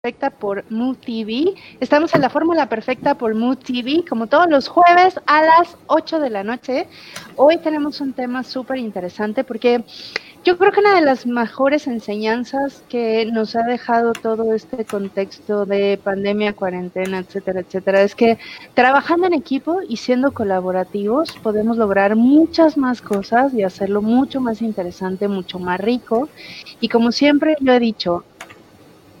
Perfecta por Mood TV. Estamos en la Fórmula Perfecta por Mood TV, como todos los jueves a las 8 de la noche. Hoy tenemos un tema súper interesante porque yo creo que una de las mejores enseñanzas que nos ha dejado todo este contexto de pandemia, cuarentena, etcétera, etcétera, es que trabajando en equipo y siendo colaborativos podemos lograr muchas más cosas y hacerlo mucho más interesante, mucho más rico. Y como siempre yo he dicho,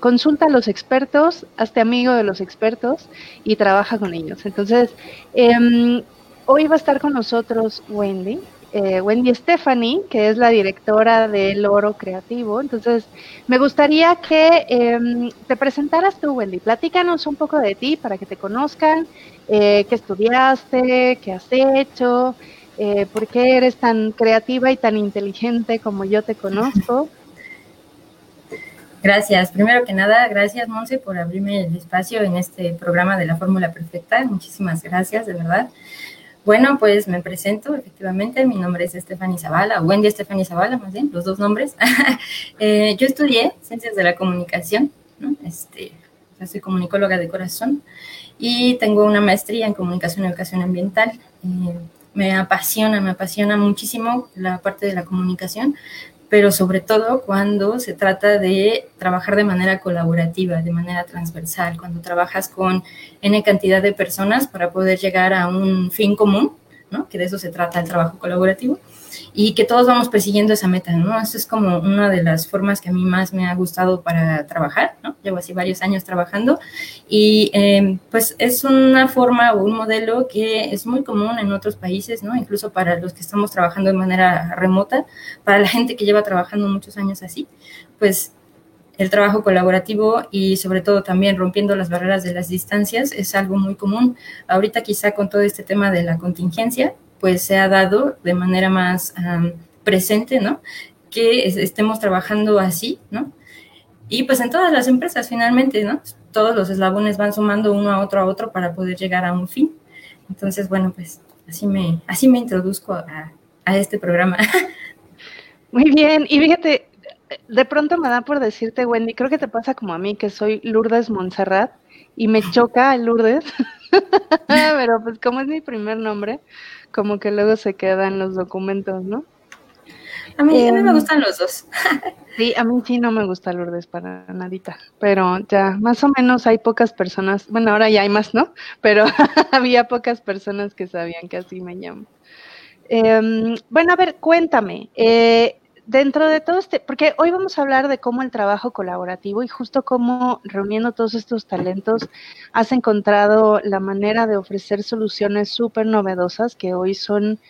consulta a los expertos, hazte amigo de los expertos y trabaja con ellos. Entonces, em, hoy va a estar con nosotros Wendy, eh, Wendy Stephanie, que es la directora del Oro Creativo. Entonces, me gustaría que em, te presentaras tú, Wendy. Platícanos un poco de ti para que te conozcan, eh, qué estudiaste, qué has hecho, eh, por qué eres tan creativa y tan inteligente como yo te conozco. Gracias. Primero que nada, gracias, Monse, por abrirme el espacio en este programa de la Fórmula Perfecta. Muchísimas gracias, de verdad. Bueno, pues me presento, efectivamente, mi nombre es Stephanie Zavala, Wendy Stephanie Zavala, más bien, los dos nombres. Eh, yo estudié Ciencias de la Comunicación, ¿no? Este, soy comunicóloga de corazón y tengo una maestría en Comunicación y Educación Ambiental. Eh, me apasiona, me apasiona muchísimo la parte de la comunicación, pero sobre todo cuando se trata de trabajar de manera colaborativa, de manera transversal, cuando trabajas con N cantidad de personas para poder llegar a un fin común, ¿no? que de eso se trata el trabajo colaborativo y que todos vamos persiguiendo esa meta, ¿no? Eso es como una de las formas que a mí más me ha gustado para trabajar, ¿no? Llevo así varios años trabajando y em, pues es una forma o un modelo que es muy común en otros países, ¿no? Incluso para los que estamos trabajando de manera remota, para la gente que lleva trabajando muchos años así, pues el trabajo colaborativo y sobre todo también rompiendo las barreras de las distancias es algo muy común. Ahorita quizá con todo este tema de la contingencia, pues se ha dado de manera más presente, ¿no? Que estemos trabajando así, ¿no? Y pues en todas las empresas finalmente, ¿no? Todos los eslabones van sumando uno a otro a otro para poder llegar a un fin. Entonces, bueno, pues así me, así me introduzco a, a este programa. Muy bien, y fíjate, de pronto me da por decirte, Wendy, creo que te pasa como a mí, que soy Lourdes Montserrat, y me choca el Lourdes, pero pues como es mi primer nombre, como que luego se queda en los documentos, ¿no? A mí, a mí me em, gustan los dos. sí, a mí sí no me gusta Lourdes para nadita, pero ya, más o menos hay pocas personas, bueno, ahora ya hay más, ¿no? Pero había pocas personas que sabían que así me llamo. Em, bueno, a ver, cuéntame, eh, dentro de todo este, porque hoy vamos a hablar de cómo el trabajo colaborativo y justo cómo reuniendo todos estos talentos has encontrado la manera de ofrecer soluciones súper novedosas que hoy son,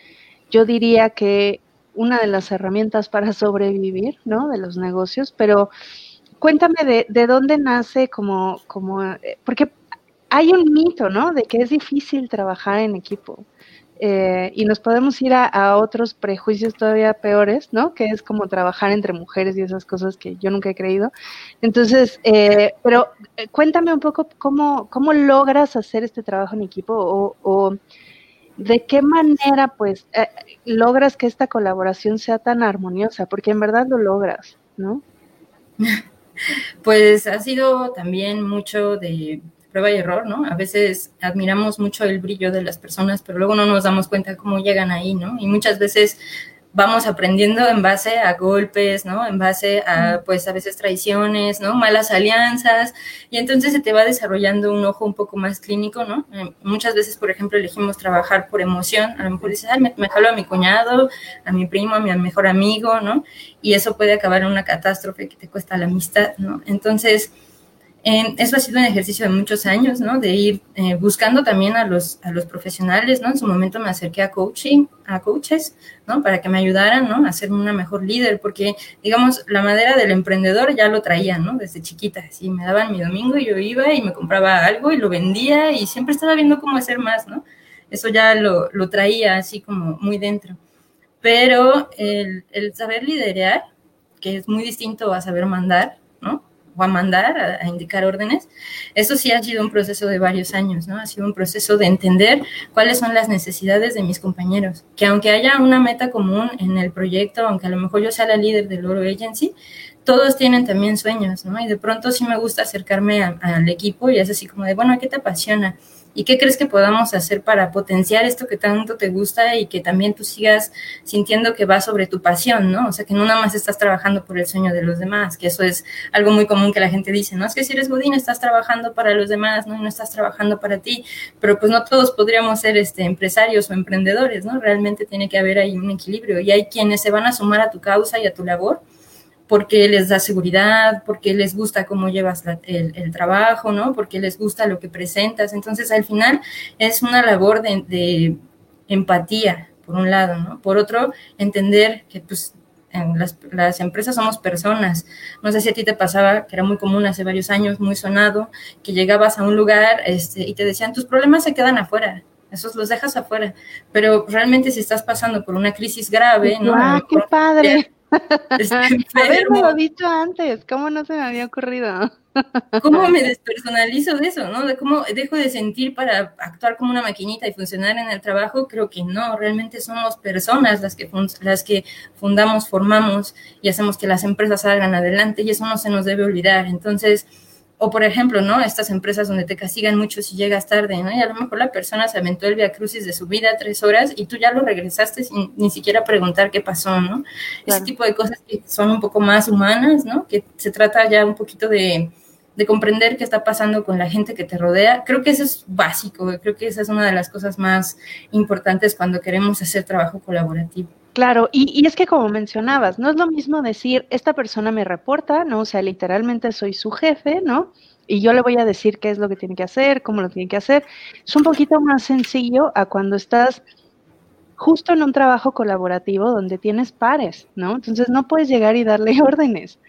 yo diría que una de las herramientas para sobrevivir, ¿no? De los negocios, pero cuéntame de, de dónde nace como, como, eh, porque hay un mito, ¿no? De que es difícil trabajar en equipo. Eh, y nos podemos ir a, otros prejuicios todavía peores, ¿no? Que es como trabajar entre mujeres y esas cosas que yo nunca he creído. Entonces, eh, pero eh, cuéntame un poco cómo, cómo logras hacer este trabajo en equipo o, o de qué manera, pues, logras que esta colaboración sea tan armoniosa, porque en verdad lo logras, ¿no? Pues ha sido también mucho de prueba y error, ¿no? A veces admiramos mucho el brillo de las personas, pero luego no nos damos cuenta cómo llegan ahí, ¿no? Y muchas veces vamos aprendiendo en base a golpes, ¿no? En base a, pues, a veces traiciones, ¿no? Malas alianzas, y entonces se te va desarrollando un ojo un poco más clínico, ¿no? Eh, muchas veces, por ejemplo, elegimos trabajar por emoción, a lo mejor dices, ay, me, me jalo a mi cuñado, a mi primo, a mi mejor amigo, ¿no? Y eso puede acabar en una catástrofe que te cuesta la amistad, ¿no? Entonces, eso ha sido un ejercicio de muchos años, ¿no? De ir eh, buscando también a los, a los profesionales, ¿no? En su momento me acerqué a coaching, a coaches, ¿no? Para que me ayudaran, ¿no? A ser una mejor líder, porque, digamos, la madera del emprendedor ya lo traía, ¿no? Desde chiquita, así me daban mi domingo y yo iba y me compraba algo y lo vendía y siempre estaba viendo cómo hacer más, ¿no? Eso ya lo, lo traía así como muy dentro. Pero el, el saber liderar, que es muy distinto a saber mandar, ¿no? A mandar, a, indicar órdenes. Eso sí ha sido un proceso de varios años, ¿no? Ha sido un proceso de entender cuáles son las necesidades de mis compañeros. Que aunque haya una meta común en el proyecto, aunque a lo mejor yo sea la líder del Oro Agency, todos tienen también sueños, ¿no? Y de pronto sí me gusta acercarme al equipo y es así como de, bueno, ¿qué te apasiona? ¿Y qué crees que podamos hacer para potenciar esto que tanto te gusta y que también tú sigas sintiendo que va sobre tu pasión, ¿no? O sea, que no nada más estás trabajando por el sueño de los demás, que eso es algo muy común que la gente dice, ¿no? Es que si eres Godín estás trabajando para los demás, ¿no? No estás trabajando para ti, pero pues no todos podríamos ser este, empresarios o emprendedores, ¿no? Realmente tiene que haber ahí un equilibrio y hay quienes se van a sumar a tu causa y a tu labor porque les da seguridad, porque les gusta cómo llevas el, trabajo, ¿no? Porque les gusta lo que presentas. Entonces, al final es una labor de, empatía, por un lado, ¿no? Por otro, entender que, pues, las, empresas somos personas. No sé si a ti te pasaba, que era muy común hace varios años, muy sonado, que llegabas a un lugar este, y te decían, tus problemas se quedan afuera, esos los dejas afuera. Pero realmente si estás pasando por una crisis grave, ¿no? ¡Ah, qué padre! Haberme lo dicho antes, ¿cómo no se me había ocurrido? ¿Cómo me despersonalizo de eso, no? De cómo dejo de sentir para actuar como una maquinita y funcionar en el trabajo, creo que no, realmente somos personas las que, las que fundamos, formamos y hacemos que las empresas salgan adelante y eso no se nos debe olvidar. Entonces, o por ejemplo, ¿no? Estas empresas donde te castigan mucho si llegas tarde, ¿no? Y a lo mejor la persona se aventó el via crucis de su vida tres horas y tú ya lo regresaste sin ni siquiera preguntar qué pasó, ¿no? Ese tipo de cosas que son un poco más humanas, ¿no? Que se trata ya un poquito de, de comprender qué está pasando con la gente que te rodea. Creo que eso es básico, creo que esa es una de las cosas más importantes cuando queremos hacer trabajo colaborativo. Claro, y, es que como mencionabas, no es lo mismo decir, esta persona me reporta, ¿no? O sea, literalmente soy su jefe, ¿no? Y yo le voy a decir qué es lo que tiene que hacer, cómo lo tiene que hacer. Es un poquito más sencillo a cuando estás justo en un trabajo colaborativo donde tienes pares, ¿no? Entonces no puedes llegar y darle órdenes.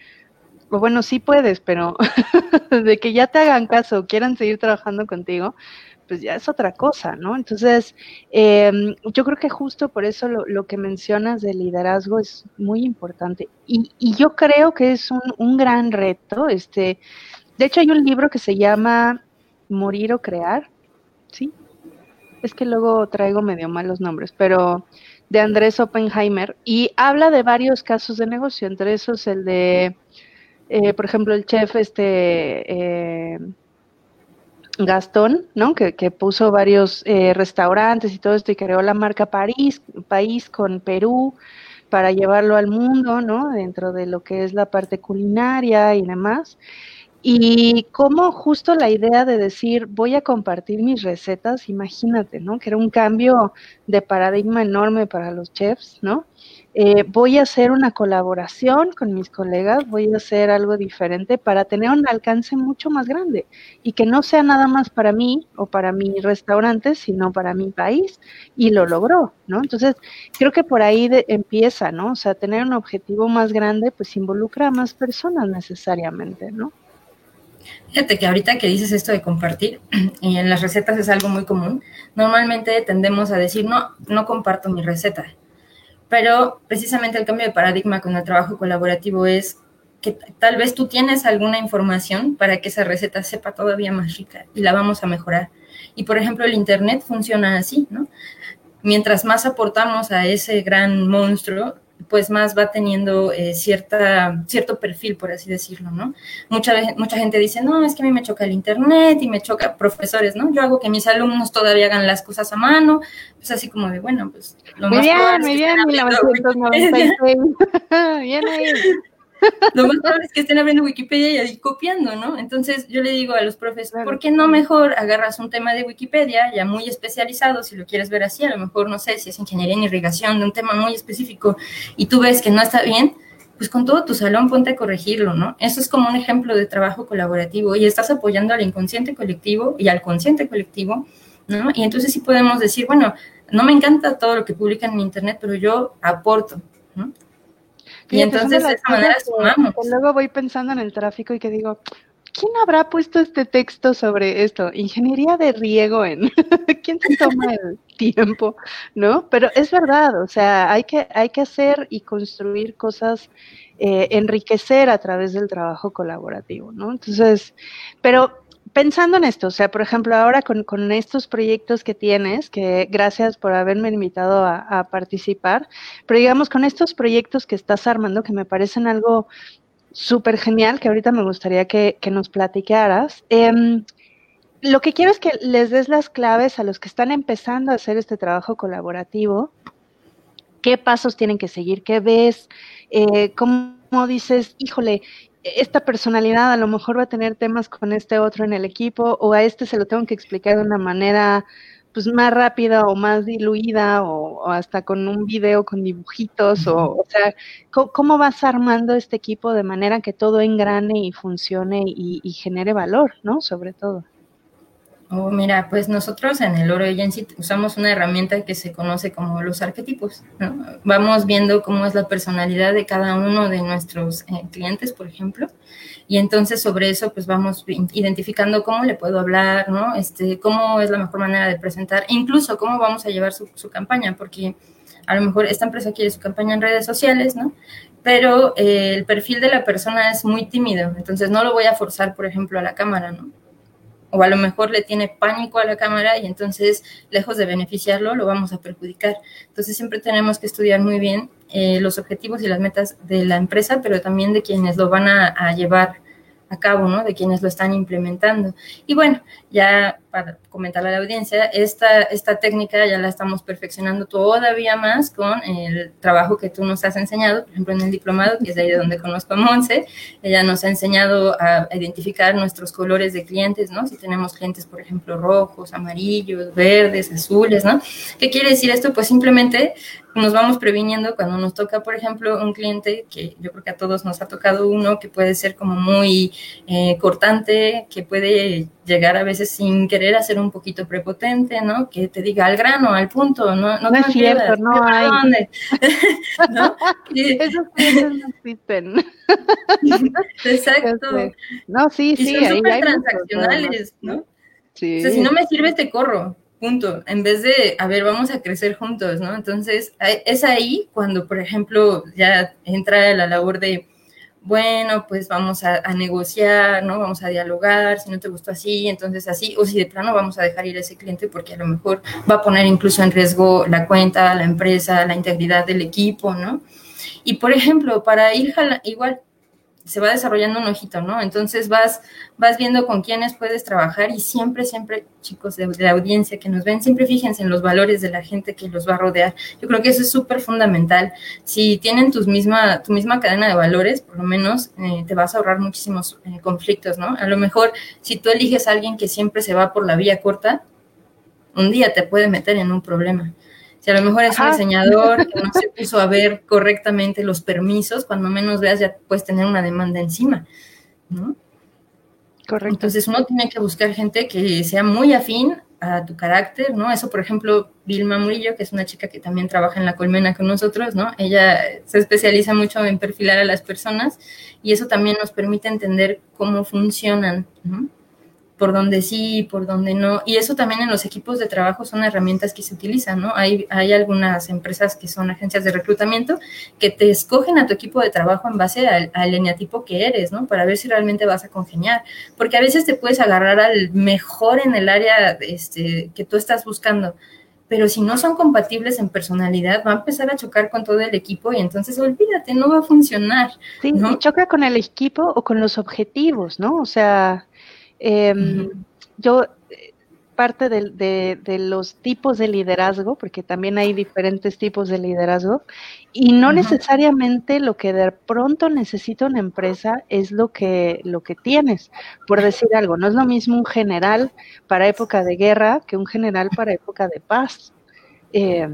O bueno, sí puedes, pero de que ya te hagan caso, quieran seguir trabajando contigo, pues ya es otra cosa, ¿no? Entonces, em, yo creo que justo por eso lo, que mencionas del liderazgo es muy importante. Y, yo creo que es un, gran reto. Este, de hecho, hay un libro que se llama Morir o Crear, ¿sí? Es que luego traigo medio malos nombres, pero de Andrés Oppenheimer, y habla de varios casos de negocio, entre esos el de, eh, por ejemplo, el chef este... Eh, Gastón, ¿no? Que, puso varios eh, restaurantes y todo esto y creó la marca París, país con Perú para llevarlo al mundo, ¿no? Dentro de lo que es la parte culinaria y demás. Y como justo la idea de decir, voy a compartir mis recetas, imagínate, ¿no? Que era un cambio de paradigma enorme para los chefs, ¿no? Eh, voy a hacer una colaboración con mis colegas, voy a hacer algo diferente para tener un alcance mucho más grande y que no sea nada más para mí o para mi restaurante, sino para mi país y lo logró, ¿no? Entonces, creo que por ahí empieza, ¿no? O sea, tener un objetivo más grande, pues involucra a más personas necesariamente, ¿no? Fíjate que ahorita que dices esto de compartir, y en las recetas es algo muy común, normalmente tendemos a decir, no, no comparto mi receta pero precisamente el cambio de paradigma con el trabajo colaborativo es que tal vez tú tienes alguna información para que esa receta sepa todavía más rica y la vamos a mejorar. Y por ejemplo, el Internet funciona así, ¿no? Mientras más aportamos a ese gran monstruo, pues más va teniendo eh, cierta, cierto perfil, por así decirlo, ¿no? Mucha, mucha gente dice, no, es que a mí me choca el internet y me choca profesores, ¿no? Yo hago que mis alumnos todavía hagan las cosas a mano, pues así como de, bueno, pues lo muy bien, muy bien, 1996. bien ahí. Lo más probable es que estén abriendo Wikipedia y copiando, ¿no? Entonces yo le digo a los profes, ¿por qué no mejor agarras un tema de Wikipedia ya muy especializado, si lo quieres ver así, a lo mejor, no sé, si es ingeniería en irrigación, de un tema muy específico, y tú ves que no está bien, pues con todo tu salón ponte a corregirlo, ¿no? Eso es como un ejemplo de trabajo colaborativo y estás apoyando al inconsciente colectivo y al consciente colectivo, ¿no? Y entonces sí podemos decir, bueno, no me encanta todo lo que publican en Internet, pero yo aporto, ¿no? Y entonces de esa manera sumamos. luego voy pensando en el tráfico y que digo, ¿quién habrá puesto este texto sobre esto? Ingeniería de riego en quién se toma el tiempo, ¿no? Pero es verdad, o sea, hay que, hay que hacer y construir cosas, eh, enriquecer a través del trabajo colaborativo, ¿no? Entonces, pero pensando en esto, o sea, por ejemplo, ahora con, estos proyectos que tienes, que gracias por haberme invitado a, participar, pero digamos con estos proyectos que estás armando, que me parecen algo súper genial que ahorita me gustaría que, nos platicaras. Em, lo que quiero es que les des las claves a los que están empezando a hacer este trabajo colaborativo. ¿Qué pasos tienen que seguir? ¿Qué ves? Eh, ¿Cómo dices, híjole, esta personalidad a lo mejor va a tener temas con este otro en el equipo o a este se lo tengo que explicar de una manera pues más rápida o más diluida o, hasta con un video con dibujitos o, o sea, ¿cómo, vas armando este equipo de manera que todo engrane y funcione y, y genere valor, ¿no? Sobre todo. Oh, mira, pues nosotros en el Oro Agency usamos una herramienta que se conoce como los arquetipos. Vamos viendo cómo es la personalidad de cada uno de nuestros eh, clientes, por ejemplo, y entonces sobre eso pues vamos identificando cómo le puedo hablar, ¿no? Este, cómo es la mejor manera de presentar, incluso cómo vamos a llevar su, campaña, porque a lo mejor esta empresa quiere su campaña en redes sociales, ¿no? Pero eh, el perfil de la persona es muy tímido, entonces no lo voy a forzar, por ejemplo, a la cámara, ¿no? O a lo mejor le tiene pánico a la cámara y entonces, lejos de beneficiarlo, lo vamos a perjudicar. Entonces, siempre tenemos que estudiar muy bien eh, los objetivos y las metas de la empresa, pero también de quienes lo van a llevar a cabo, ¿no? De quienes lo están implementando. Y bueno, ya para comentarle a la audiencia, esta, esta técnica ya la estamos perfeccionando todavía más con el trabajo que tú nos has enseñado, por ejemplo, en el diplomado, que es de ahí de donde conozco a Monse, ella nos ha enseñado a identificar nuestros colores de clientes, ¿no? Si tenemos clientes, por ejemplo, rojos, amarillos, verdes, azules, ¿no? ¿Qué quiere decir esto? Pues simplemente nos vamos previniendo cuando nos toca, por ejemplo, un cliente, que yo creo que a todos nos ha tocado uno, que puede ser como muy eh, cortante, que puede llegar a veces sin querer ser un poquito prepotente, ¿no? Que te diga al grano, al punto, no, no, no es cierto, no hay. ¿No? Esos clientes no existen. Exacto. No, sí, y sí. Son súper transaccionales, ¿no? Sí. O sea, si no me sirve, te corro punto, en vez de, a ver, vamos a crecer juntos, ¿no? Entonces, es ahí cuando, por ejemplo, ya entra la labor de, bueno, pues vamos a, negociar, ¿no? Vamos a dialogar, si no te gustó así, entonces así, o si de plano vamos a dejar ir a ese cliente porque a lo mejor va a poner incluso en riesgo la cuenta, la empresa, la integridad del equipo, ¿no? Y por ejemplo, para ir igual, se va desarrollando un ojito, ¿no? Entonces vas, vas viendo con quiénes puedes trabajar y siempre, siempre, chicos de, la audiencia que nos ven, siempre fíjense en los valores de la gente que los va a rodear. Yo creo que eso es súper fundamental. Si tienen tus misma, tu misma cadena de valores, por lo menos eh, te vas a ahorrar muchísimos eh, conflictos, ¿no? A lo mejor si tú eliges a alguien que siempre se va por la vía corta, un día te puede meter en un problema. Si a lo mejor es un diseñador que no se puso a ver correctamente los permisos, cuando menos veas ya puedes tener una demanda encima, ¿no? Correcto. Entonces uno tiene que buscar gente que sea muy afín a tu carácter, ¿no? Eso, por ejemplo, Vilma Murillo, que es una chica que también trabaja en la colmena con nosotros, ¿no? Ella se especializa mucho en perfilar a las personas y eso también nos permite entender cómo funcionan, ¿no? Por donde sí, por donde no. Y eso también en los equipos de trabajo son herramientas que se utilizan, ¿no? Hay, hay algunas empresas que son agencias de reclutamiento que te escogen a tu equipo de trabajo en base al, al eneatipo que eres, ¿no? Para ver si realmente vas a congeniar. Porque a veces te puedes agarrar al mejor en el área este, que tú estás buscando pero si no son compatibles en personalidad, va a empezar a chocar con todo el equipo y entonces olvídate, no va a funcionar. Sí, ¿no? choca con el equipo o con los objetivos, ¿no? O sea, Em, yo, parte de, de, los tipos de liderazgo, porque también hay diferentes tipos de liderazgo, y no necesariamente lo que de pronto necesita una empresa es lo que, lo que tienes, por decir algo. No es lo mismo un general para época de guerra que un general para época de paz. Eh,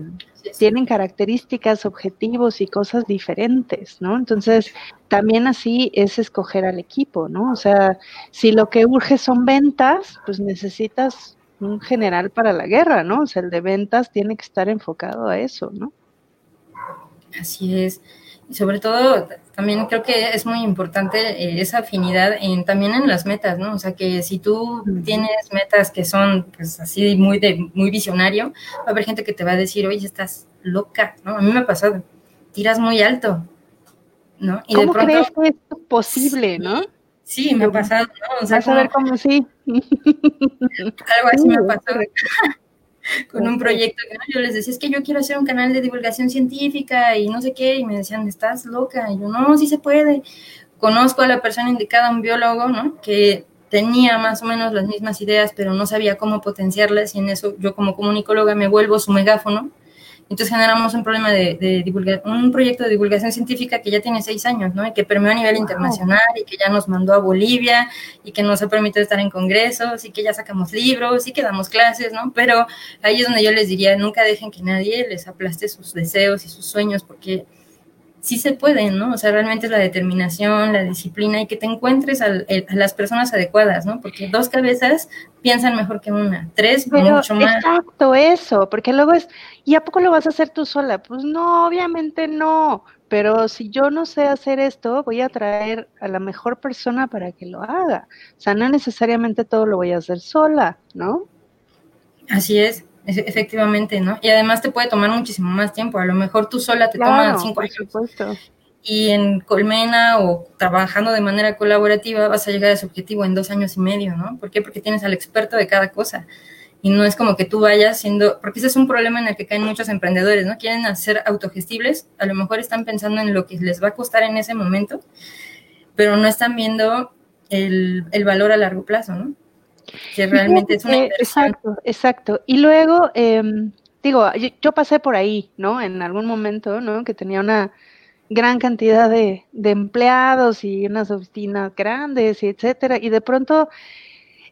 tienen características, objetivos y cosas diferentes, ¿no? Entonces, también así es escoger al equipo, ¿no? O sea, si lo que urge son ventas, pues necesitas un general para la guerra, ¿no? O sea, el de ventas tiene que estar enfocado a eso, ¿no? Así es. Y sobre todo, también creo que es muy importante eh, esa afinidad en, también en las metas, ¿no? O sea, que si tú tienes metas que son, pues, así muy de muy visionario, va a haber gente que te va a decir, oye, estás loca, ¿no? A mí me ha pasado, tiras muy alto, ¿no? Y ¿Cómo de pronto, crees que es posible, no? Sí, me ha pasado, ¿no? O sea, a ver cómo sí. Algo así me ha pasado. con un proyecto que yo les decía, es que yo quiero hacer un canal de divulgación científica y no sé qué, y me decían, estás loca, y yo, no, sí se puede. conozco a la persona indicada, un biólogo, ¿no? Que tenía más o menos las mismas ideas, pero no sabía cómo potenciarlas y en eso yo como comunicóloga me vuelvo su megáfono. Entonces generamos un problema de, de un proyecto de divulgación científica que ya tiene seis años, ¿no? Y que permeó a nivel internacional y que ya nos mandó a Bolivia y que nos ha permitido estar en congresos y que ya sacamos libros y que damos clases, ¿no? Pero ahí es donde yo les diría, nunca dejen que nadie les aplaste sus deseos y sus sueños porque sí se puede, ¿no? O sea, realmente es la determinación, la disciplina y que te encuentres a las personas adecuadas, ¿no? Porque dos cabezas piensan mejor que una, tres mucho más. Exacto, eso, porque luego es, ¿y a poco lo vas a hacer tú sola? Pues no, obviamente no, pero si yo no sé hacer esto, voy a traer a la mejor persona para que lo haga. O sea, no necesariamente todo lo voy a hacer sola, ¿no? Así es efectivamente, ¿no? Y además te puede tomar muchísimo más tiempo, a lo mejor tú sola te toma cinco años. Supuesto. Y en Colmena o trabajando de manera colaborativa vas a llegar a ese objetivo en dos años y medio, ¿no? ¿Por qué? Porque tienes al experto de cada cosa. Y no es como que tú vayas siendo, porque ese es un problema en el que caen muchos emprendedores, ¿no? Quieren hacer autogestibles, a lo mejor están pensando en lo que les va a costar en ese momento, pero no están viendo el, el valor a largo plazo, ¿no? Que realmente es una Exacto, exacto. Y luego, em, digo, yo, pasé por ahí, ¿no? En algún momento, ¿no? Que tenía una gran cantidad de, empleados y unas oficinas grandes y etcétera. Y de pronto,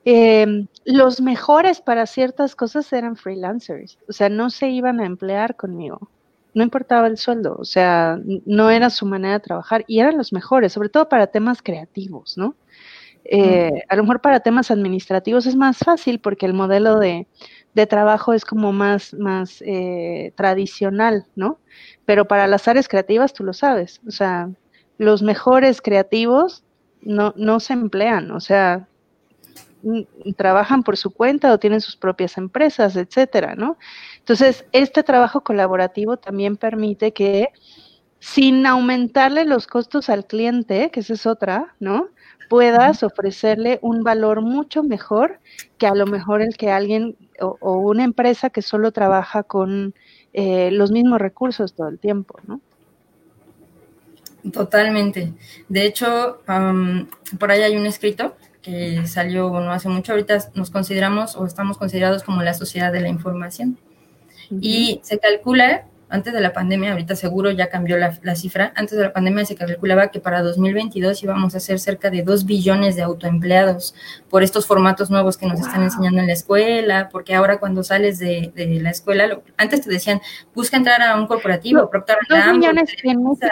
em, los mejores para ciertas cosas eran freelancers. O sea, no se iban a emplear conmigo. No importaba el sueldo, o sea, no era su manera de trabajar y eran los mejores, sobre todo para temas creativos, ¿no? Eh, a lo mejor para temas administrativos es más fácil porque el modelo de, trabajo es como más, más eh, tradicional, ¿no? Pero para las áreas creativas tú lo sabes, o sea, los mejores creativos no, no se emplean, o sea, trabajan por su cuenta o tienen sus propias empresas, etcétera, ¿no? Entonces, este trabajo colaborativo también permite que sin aumentarle los costos al cliente, que esa es otra, ¿no? Puedas ofrecerle un valor mucho mejor que a lo mejor el que alguien o, una empresa que solo trabaja con eh, los mismos recursos todo el tiempo, ¿no? Totalmente. De hecho, por ahí hay un escrito que salió no hace mucho. Ahorita nos consideramos o estamos considerados como la sociedad de la información. Y se calcula antes de la pandemia, ahorita seguro ya cambió la, cifra, antes de la pandemia se calculaba que para 2022 íbamos a ser cerca de 2 billones de autoempleados por estos formatos nuevos que nos están enseñando en la escuela, porque ahora cuando sales de, la escuela, antes te decían, busca entrar a un corporativo, Procter ¿Dos millones en México?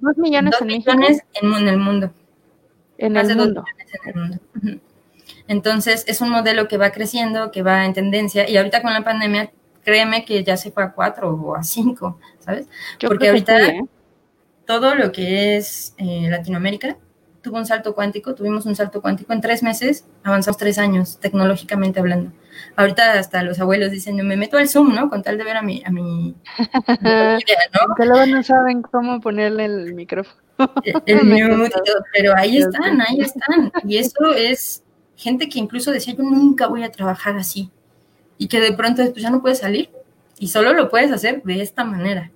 ¿Dos millones en millones en, el mundo. En el mundo. en el mundo. Entonces, es un modelo que va creciendo, que va en tendencia, y ahorita con la pandemia créeme que ya se fue a cuatro o a cinco, ¿sabes? Porque ahorita ¿eh? todo lo que es eh, Latinoamérica tuvo un salto cuántico, tuvimos un salto cuántico en tres meses, avanzamos tres años tecnológicamente hablando. Ahorita hasta los abuelos dicen, me meto al Zoom, ¿no? Con tal de ver a mi... A mi, ¿no? Que luego no saben cómo ponerle el micrófono. el pero ahí están, ahí están. Y eso es gente que incluso decía, yo nunca voy a trabajar así y que de pronto después ya no puedes salir y solo lo puedes hacer de esta manera.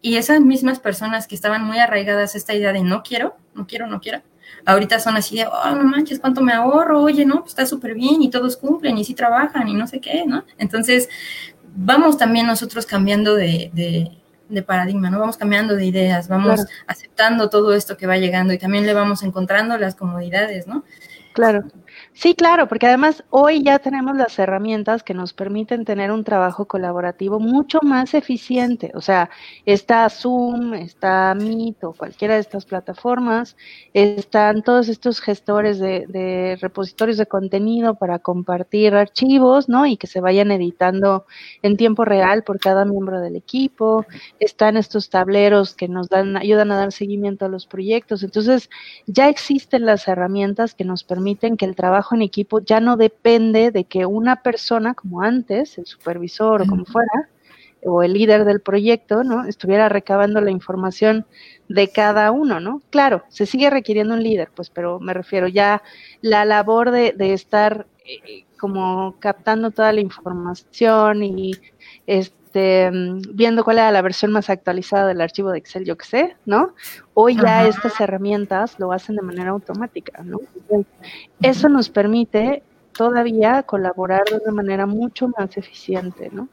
Y esas mismas personas que estaban muy arraigadas a esta idea de no quiero, no quiero, no quiero, ahorita son así de, oh, no manches, cuánto me ahorro, oye, no, pues está súper bien y todos cumplen y sí trabajan y no sé qué, ¿no? Entonces, vamos también nosotros cambiando de, de, paradigma, ¿no? Vamos cambiando de ideas, vamos aceptando todo esto que va llegando y también le vamos encontrando las comodidades, ¿no? Claro. Sí, claro, porque además hoy ya tenemos las herramientas que nos permiten tener un trabajo colaborativo mucho más eficiente. O sea, está Zoom, está Meet o cualquiera de estas plataformas, están todos estos gestores de, repositorios de contenido para compartir archivos, ¿no? Y que se vayan editando en tiempo real por cada miembro del equipo. Están estos tableros que nos dan, ayudan a dar seguimiento a los proyectos. Entonces, ya existen las herramientas que nos permiten que el trabajo en equipo ya no depende de que una persona, como antes, el supervisor o como fuera, o el líder del proyecto, ¿no? Estuviera recabando la información de cada uno, ¿no? Claro, se sigue requiriendo un líder, pues, pero me refiero ya la labor de, estar eh, como captando toda la información y este, viendo cuál era la versión más actualizada del archivo de Excel, yo que sé, ¿no? Hoy ya estas herramientas lo hacen de manera automática, ¿no? Eso nos permite todavía colaborar de una manera mucho más eficiente, ¿no?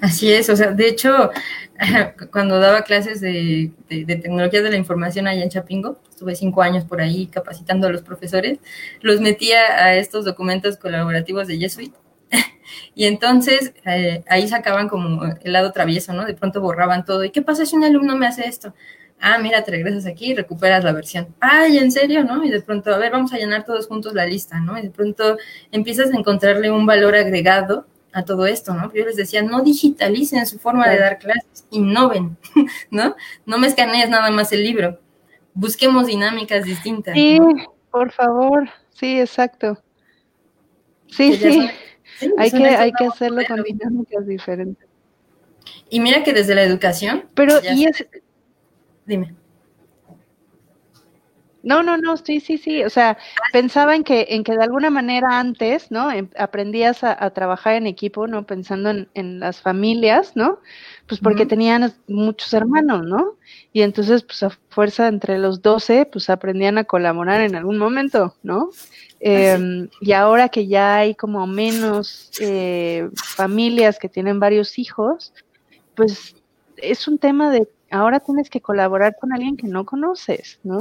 Así es, o sea, de hecho, cuando daba clases de, tecnología de la información allá en Chapingo, estuve cinco años por ahí capacitando a los profesores, los metía a estos documentos colaborativos de Jesuit y entonces eh, ahí sacaban como el lado travieso, ¿no? De pronto borraban todo. ¿Y qué pasa si un alumno me hace esto? Ah, mira, te regresas aquí y recuperas la versión. Ay, ¿en serio? ¿No? Y de pronto, a ver, vamos a llenar todos juntos la lista, ¿no? Y de pronto empiezas a encontrarle un valor agregado a todo esto, ¿no? Yo les decía, no digitalicen su forma de dar clases, innoven, ¿no? No me escanees nada más el libro, busquemos dinámicas distintas. Sí, por favor, sí, exacto. Sí, sí, hay, que, hay que hacerlo con dinámicas diferentes. Y mira que desde la educación... Pero, y es... Dime. No, no, no, sí, sí, sí. O sea, pensaba en que, en que de alguna manera antes, ¿no? Em, aprendías a, trabajar en equipo, ¿no? Pensando en, las familias, ¿no? Pues porque tenían muchos hermanos, ¿no? Y entonces, pues a fuerza entre los doce, pues aprendían a colaborar en algún momento, ¿no? Em, y ahora que ya hay como menos eh, familias que tienen varios hijos, pues es un tema de ahora tienes que colaborar con alguien que no conoces, ¿no?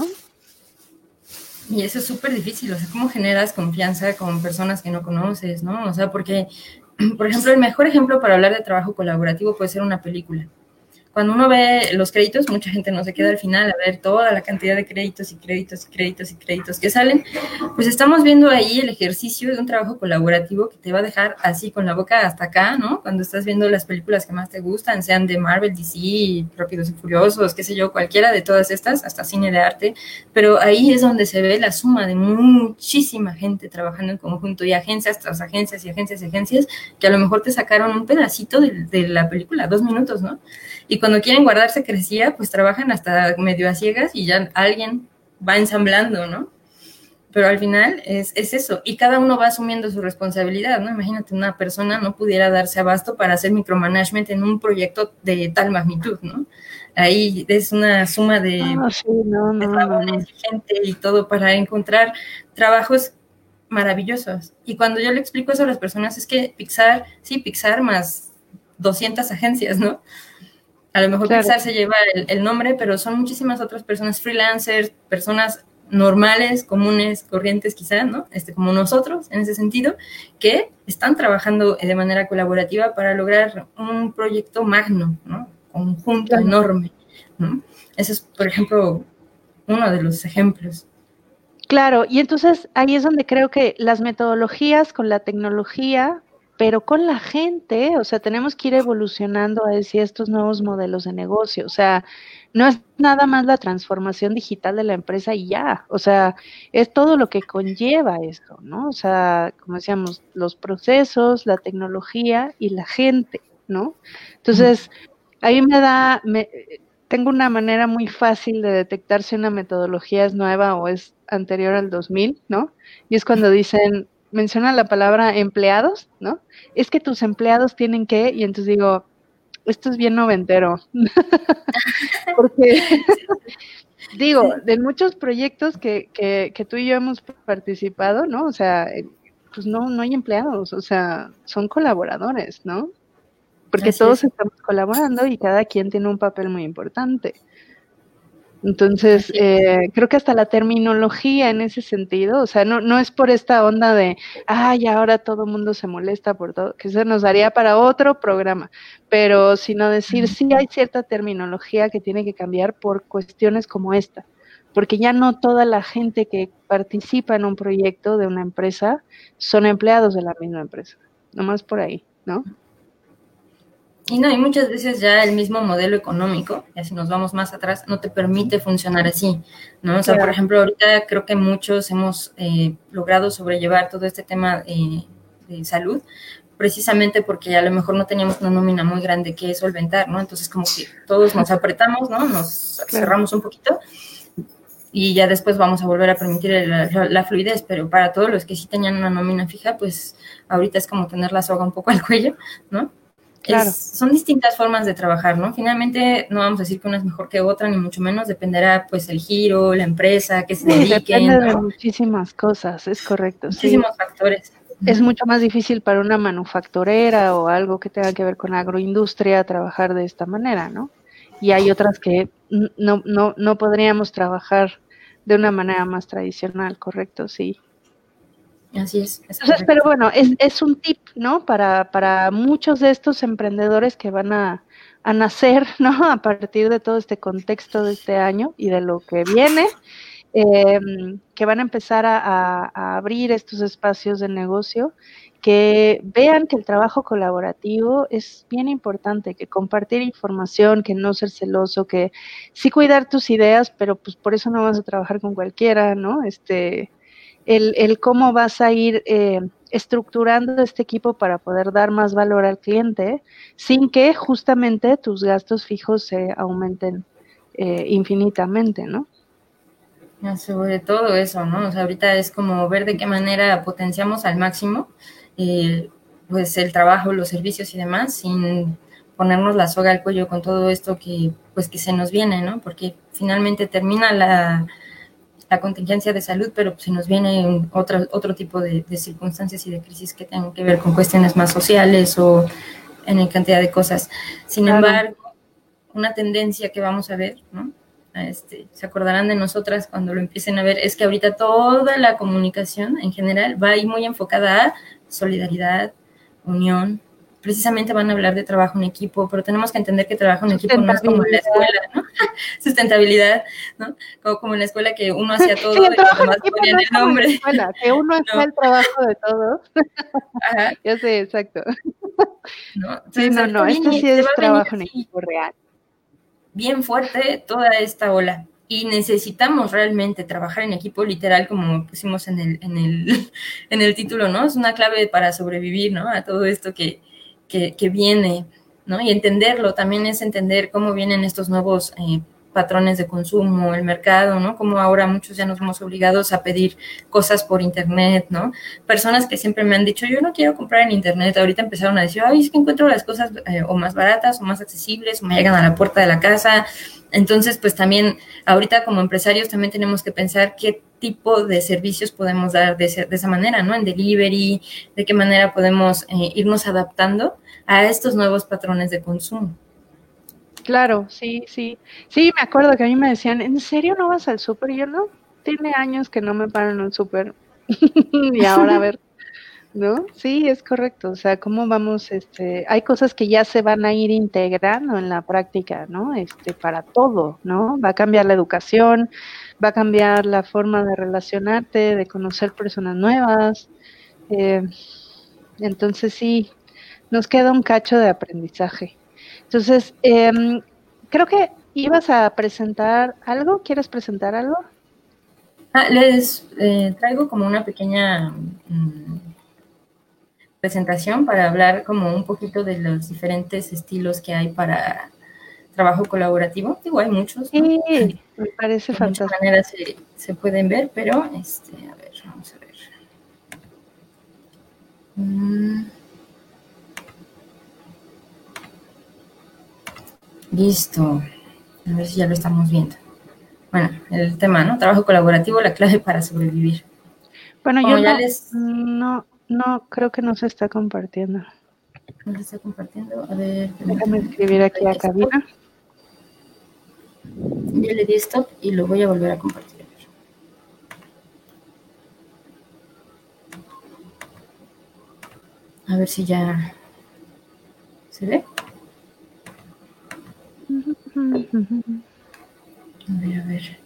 Y eso es súper difícil, o sea, ¿cómo generas confianza con personas que no conoces, no? O sea, porque, por ejemplo, el mejor ejemplo para hablar de trabajo colaborativo puede ser una película cuando uno ve los créditos, mucha gente no se queda al final a ver toda la cantidad de créditos y créditos y créditos y créditos que salen, pues estamos viendo ahí el ejercicio de un trabajo colaborativo que te va a dejar así con la boca hasta acá, ¿no? Cuando estás viendo las películas que más te gustan, sean de Marvel, DC, Rápidos y Furiosos, qué sé yo, cualquiera de todas estas, hasta cine de arte, pero ahí es donde se ve la suma de muchísima gente trabajando en conjunto y agencias tras agencias y agencias y agencias que a lo mejor te sacaron un pedacito de, de la película, dos minutos, ¿no? Y cuando quieren guardarse crecía, pues trabajan hasta medio a ciegas y ya alguien va ensamblando, ¿no? Pero al final es, es, eso, y cada uno va asumiendo su responsabilidad, ¿no? Imagínate, una persona no pudiera darse abasto para hacer micromanagement en un proyecto de tal magnitud, ¿no? Ahí es una suma de, ah, gente y todo para encontrar trabajos maravillosos. Y cuando yo le explico eso a las personas, es que Pixar, sí, Pixar más 200 agencias, ¿no? A lo mejor Pixar se lleva el, nombre, pero son muchísimas otras personas freelancers, personas normales, comunes, corrientes quizás, ¿no? Este, como nosotros, en ese sentido, que están trabajando de manera colaborativa para lograr un proyecto magno, ¿no? Conjunto enorme, ¿no? Ese es, por ejemplo, uno de los ejemplos. Claro, y entonces ahí es donde creo que las metodologías con la tecnología pero con la gente, o sea, tenemos que ir evolucionando a decir estos nuevos modelos de negocio, o sea, no es nada más la transformación digital de la empresa y ya, o sea, es todo lo que conlleva esto, ¿no? O sea, como decíamos, los procesos, la tecnología y la gente, ¿no? Entonces, ahí me da, tengo una manera muy fácil de detectar si una metodología es nueva o es anterior al 2000, ¿no? Y es cuando dicen, menciona la palabra empleados, ¿no? Es que tus empleados tienen que, y entonces digo, esto es bien noventero. Porque, digo, de muchos proyectos que, que, que, tú y yo hemos participado, ¿no? O sea, eh, pues no, no hay empleados, o sea, son colaboradores, ¿no? Porque todos estamos colaborando y cada quien tiene un papel muy importante. Entonces, eh, creo que hasta la terminología en ese sentido, o sea, no, no es por esta onda de, ay, ahora todo el mundo se molesta por todo, que se nos daría para otro programa, pero sino decir, sí hay cierta terminología que tiene que cambiar por cuestiones como esta, porque ya no toda la gente que participa en un proyecto de una empresa son empleados de la misma empresa, nomás por ahí, ¿no? Y no, y muchas veces ya el mismo modelo económico, y así nos vamos más atrás, no te permite funcionar así, ¿no? O sea, por ejemplo, ahorita creo que muchos hemos eh, logrado sobrellevar todo este tema de salud, precisamente porque a lo mejor no teníamos una nómina muy grande que solventar, ¿no? Entonces como que todos nos apretamos, ¿no? Nos cerramos un poquito y ya después vamos a volver a permitir la, fluidez, pero para todos los que sí tenían una nómina fija, pues ahorita es como tener la soga un poco al cuello, ¿no? Son distintas formas de trabajar, ¿no? Finalmente no vamos a decir que una es mejor que otra, ni mucho menos, dependerá pues el giro, la empresa, que se dediquen. Depende de muchísimas cosas, es correcto. Muchísimos factores. Es mucho más difícil para una manufacturera o algo que tenga que ver con agroindustria trabajar de esta manera, ¿no? Y hay otras que no, no, no podríamos trabajar de una manera más tradicional, correcto, sí. Así es. pero bueno, es, es, un tip, ¿no? Para, para muchos de estos emprendedores que van a, a, nacer, ¿no? A partir de todo este contexto de este año y de lo que viene, em, que van a empezar a, a, abrir estos espacios de negocio, que vean que el trabajo colaborativo es bien importante, que compartir información, que no ser celoso, que sí cuidar tus ideas, pero pues por eso no vas a trabajar con cualquiera, ¿no? Este, el, cómo vas a ir eh, estructurando este equipo para poder dar más valor al cliente sin que justamente tus gastos fijos se aumenten eh, infinitamente, ¿no? Sobre todo eso, ¿no? O sea, ahorita es como ver de qué manera potenciamos al máximo eh, pues el trabajo, los servicios y demás, sin ponernos la soga al cuello con todo esto que pues que se nos viene, ¿no? Porque finalmente termina la, la contingencia de salud, pero se nos viene otro, otro tipo de, circunstancias y de crisis que tengan que ver con cuestiones más sociales o en cantidad de cosas. Sin embargo, una tendencia que vamos a ver, ¿no? Este, se acordarán de nosotras cuando lo empiecen a ver, es que ahorita toda la comunicación en general va ahí muy enfocada a solidaridad, unión, precisamente van a hablar de trabajo en equipo, pero tenemos que entender que trabajo en equipo no es como en la escuela, ¿no? Sustentabilidad, ¿no? Como, en la escuela que uno hacía todo y los demás ponían el nombre. que uno hacía el trabajo de todos. Ajá. Ya sé, exacto. No, sí, no, no, esto sí es trabajo en equipo real. Bien fuerte toda esta ola y necesitamos realmente trabajar en equipo literal como pusimos en el, en el, en el título, ¿no? Es una clave para sobrevivir, ¿no? A todo esto que, que, viene, ¿no? Y entenderlo también es entender cómo vienen estos nuevos eh, patrones de consumo, el mercado, ¿no? Como ahora muchos ya nos hemos obligados a pedir cosas por internet, ¿no? Personas que siempre me han dicho, yo no quiero comprar en internet, ahorita empezaron a decir, ay, es que encuentro las cosas eh, o más baratas o más accesibles o me llegan a la puerta de la casa. Entonces, pues también ahorita como empresarios también tenemos que pensar qué tipo de servicios podemos dar de, esa manera, ¿no? En delivery, de qué manera podemos eh, irnos adaptando a estos nuevos patrones de consumo. Claro, sí, sí. Sí, me acuerdo que a mí me decían, ¿en serio no vas al súper? Y yo no, tiene años que no me paro en un súper. y ahora a ver, ¿no? Sí, es correcto. O sea, cómo vamos, este, hay cosas que ya se van a ir integrando en la práctica, ¿no? Este, para todo, ¿no? Va a cambiar la educación, va a cambiar la forma de relacionarte, de conocer personas nuevas. Eh, entonces sí, nos queda un cacho de aprendizaje. Entonces, em, creo que ibas a presentar algo. ¿Quieres presentar algo? Ah, les eh, traigo como una pequeña mm, presentación para hablar como un poquito de los diferentes estilos que hay para trabajo colaborativo. Digo, hay muchos. Sí, me parece fantástico. De muchas maneras se, pueden ver, pero este, a ver, vamos a ver. Mm. Listo. A ver si ya lo estamos viendo. Bueno, el tema, ¿no? Trabajo colaborativo, la clave para sobrevivir. Bueno, yo ya no, les... no, no, creo que no se está compartiendo. No se está compartiendo. A ver. Déjame escribir aquí a cabina. Ya le di stop y lo voy a volver a compartir. A ver si ya se ve. A ver, a ver.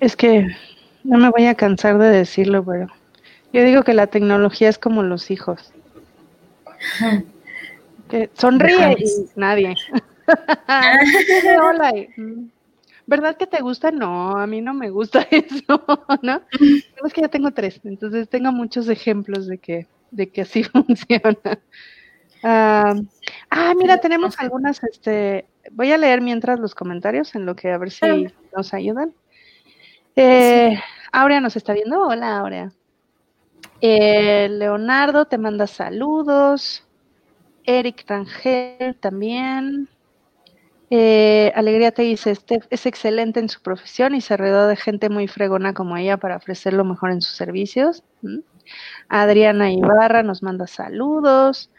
Es que no me voy a cansar de decirlo, pero yo digo que la tecnología es como los hijos. que sonríe y nadie. Hola. ¿Verdad que te gusta? No, a mí no me gusta eso, ¿no? Es que ya tengo tres, entonces tengo muchos ejemplos de que, de que así funciona. Ah, mira, tenemos algunas, este, voy a leer mientras los comentarios en lo que a ver si nos ayudan. Eh, Aurea nos está viendo. Hola, Aurea. Eh, Leonardo te manda saludos. Eric Rangel también. Eh, Alegría te dice, Steph es excelente en su profesión y se rodeó de gente muy fregona como ella para ofrecer lo mejor en sus servicios. ¿Mm? Adriana Ibarra nos manda saludos.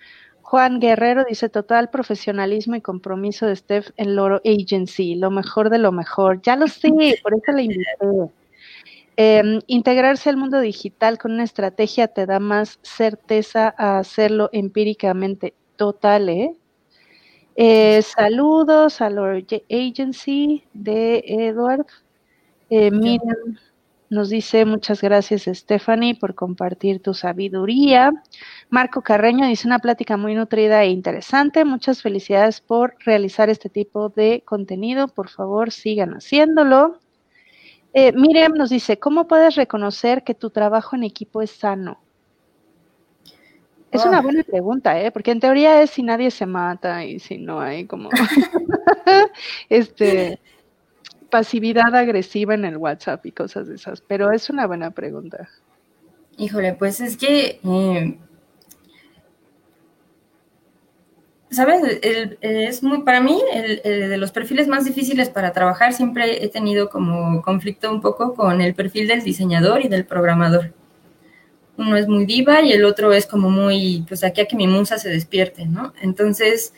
Juan Guerrero dice total profesionalismo y compromiso de Steph en Loro Agency, lo mejor de lo mejor. Ya lo sé, por eso la invité. Em, integrarse al mundo digital con una estrategia te da más certeza a hacerlo empíricamente. Total, ¿eh? Eh, saludos a la Agency de Edward. Eh, Miriam nos dice muchas gracias Stephanie por compartir tu sabiduría. Marco Carreño dice una plática muy nutrida e interesante. Muchas felicidades por realizar este tipo de contenido. Por favor, sigan haciéndolo. Eh, Miriam nos dice, ¿cómo puedes reconocer que tu trabajo en equipo es sano? Es una buena pregunta, ¿eh? Porque en teoría es si nadie se mata y si no hay como este pasividad agresiva en el WhatsApp y cosas de esas. Pero es una buena pregunta. Híjole, pues es que eh, ¿Sabes? es muy, para mí, el, de los perfiles más difíciles para trabajar, siempre he tenido como conflicto un poco con el perfil del diseñador y del programador uno es muy diva y el otro es como muy, pues aquí a que mi musa se despierte, ¿no? Entonces,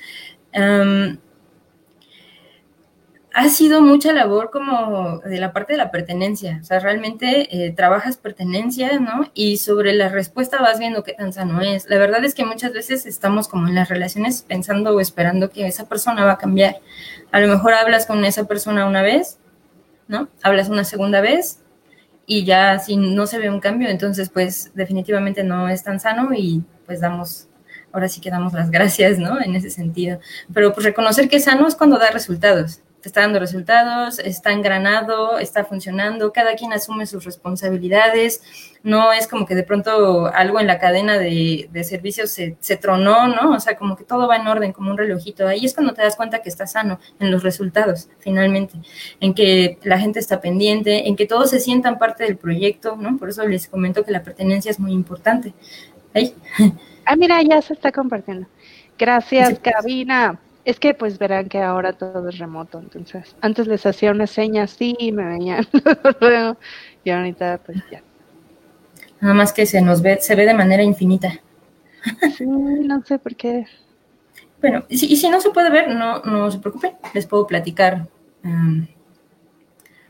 ha sido mucha labor como de la parte de la pertenencia, o sea, realmente eh, trabajas pertenencia, ¿no? Y sobre la respuesta vas viendo qué tan sano es. La verdad es que muchas veces estamos como en las relaciones pensando o esperando que esa persona va a cambiar. A lo mejor hablas con esa persona una vez, ¿no? Hablas una segunda vez y ya si no se ve un cambio, entonces pues definitivamente no es tan sano y pues damos, ahora sí que damos las gracias, ¿no? En ese sentido. Pero pues reconocer que sano es cuando da resultados te está dando resultados, está engranado, está funcionando, cada quien asume sus responsabilidades, no es como que de pronto algo en la cadena de, servicios se, se, tronó, ¿no? O sea, como que todo va en orden, como un relojito. Ahí es cuando te das cuenta que está sano en los resultados, finalmente, en que la gente está pendiente, en que todos se sientan parte del proyecto, ¿no? Por eso les comento que la pertenencia es muy importante. Ahí. Ah, mira, ya se está compartiendo. Gracias, cabina. Es que pues verán que ahora todo es remoto, entonces antes les hacía una seña así y me veían y ahorita pues ya. Nada más que se nos ve, se ve de manera infinita. Sí, no sé por qué. Bueno, y si, no se puede ver, no, no se preocupen, les puedo platicar um,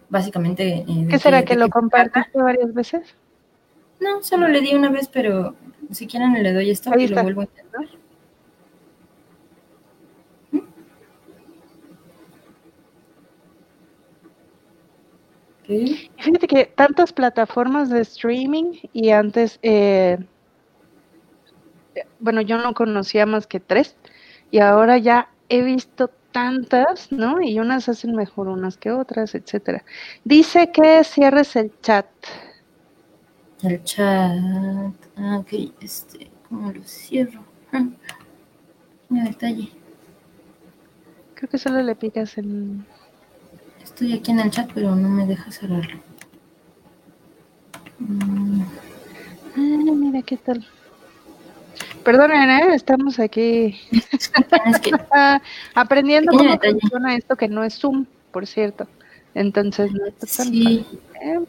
básicamente. Eh, ¿Qué será que lo compartiste varias veces? No, solo le di una vez, pero si quieren le doy esto y lo vuelvo a intentar. Fíjate que tantas plataformas de streaming y antes, eh, bueno, yo no conocía más que tres y ahora ya he visto tantas, ¿no? Y unas hacen mejor unas que otras, etcétera. Dice que cierres el chat. El chat. Ah, ok, este, ¿cómo lo cierro? Ah, detalle. Creo que solo le picas en Estoy aquí en el chat, pero no me deja cerrarlo. Mm. Ah, mira qué tal. Perdonen, ¿eh? estamos aquí aprendiendo cómo funciona esto que no es Zoom, por cierto. Entonces, no está tan sí. ¿eh?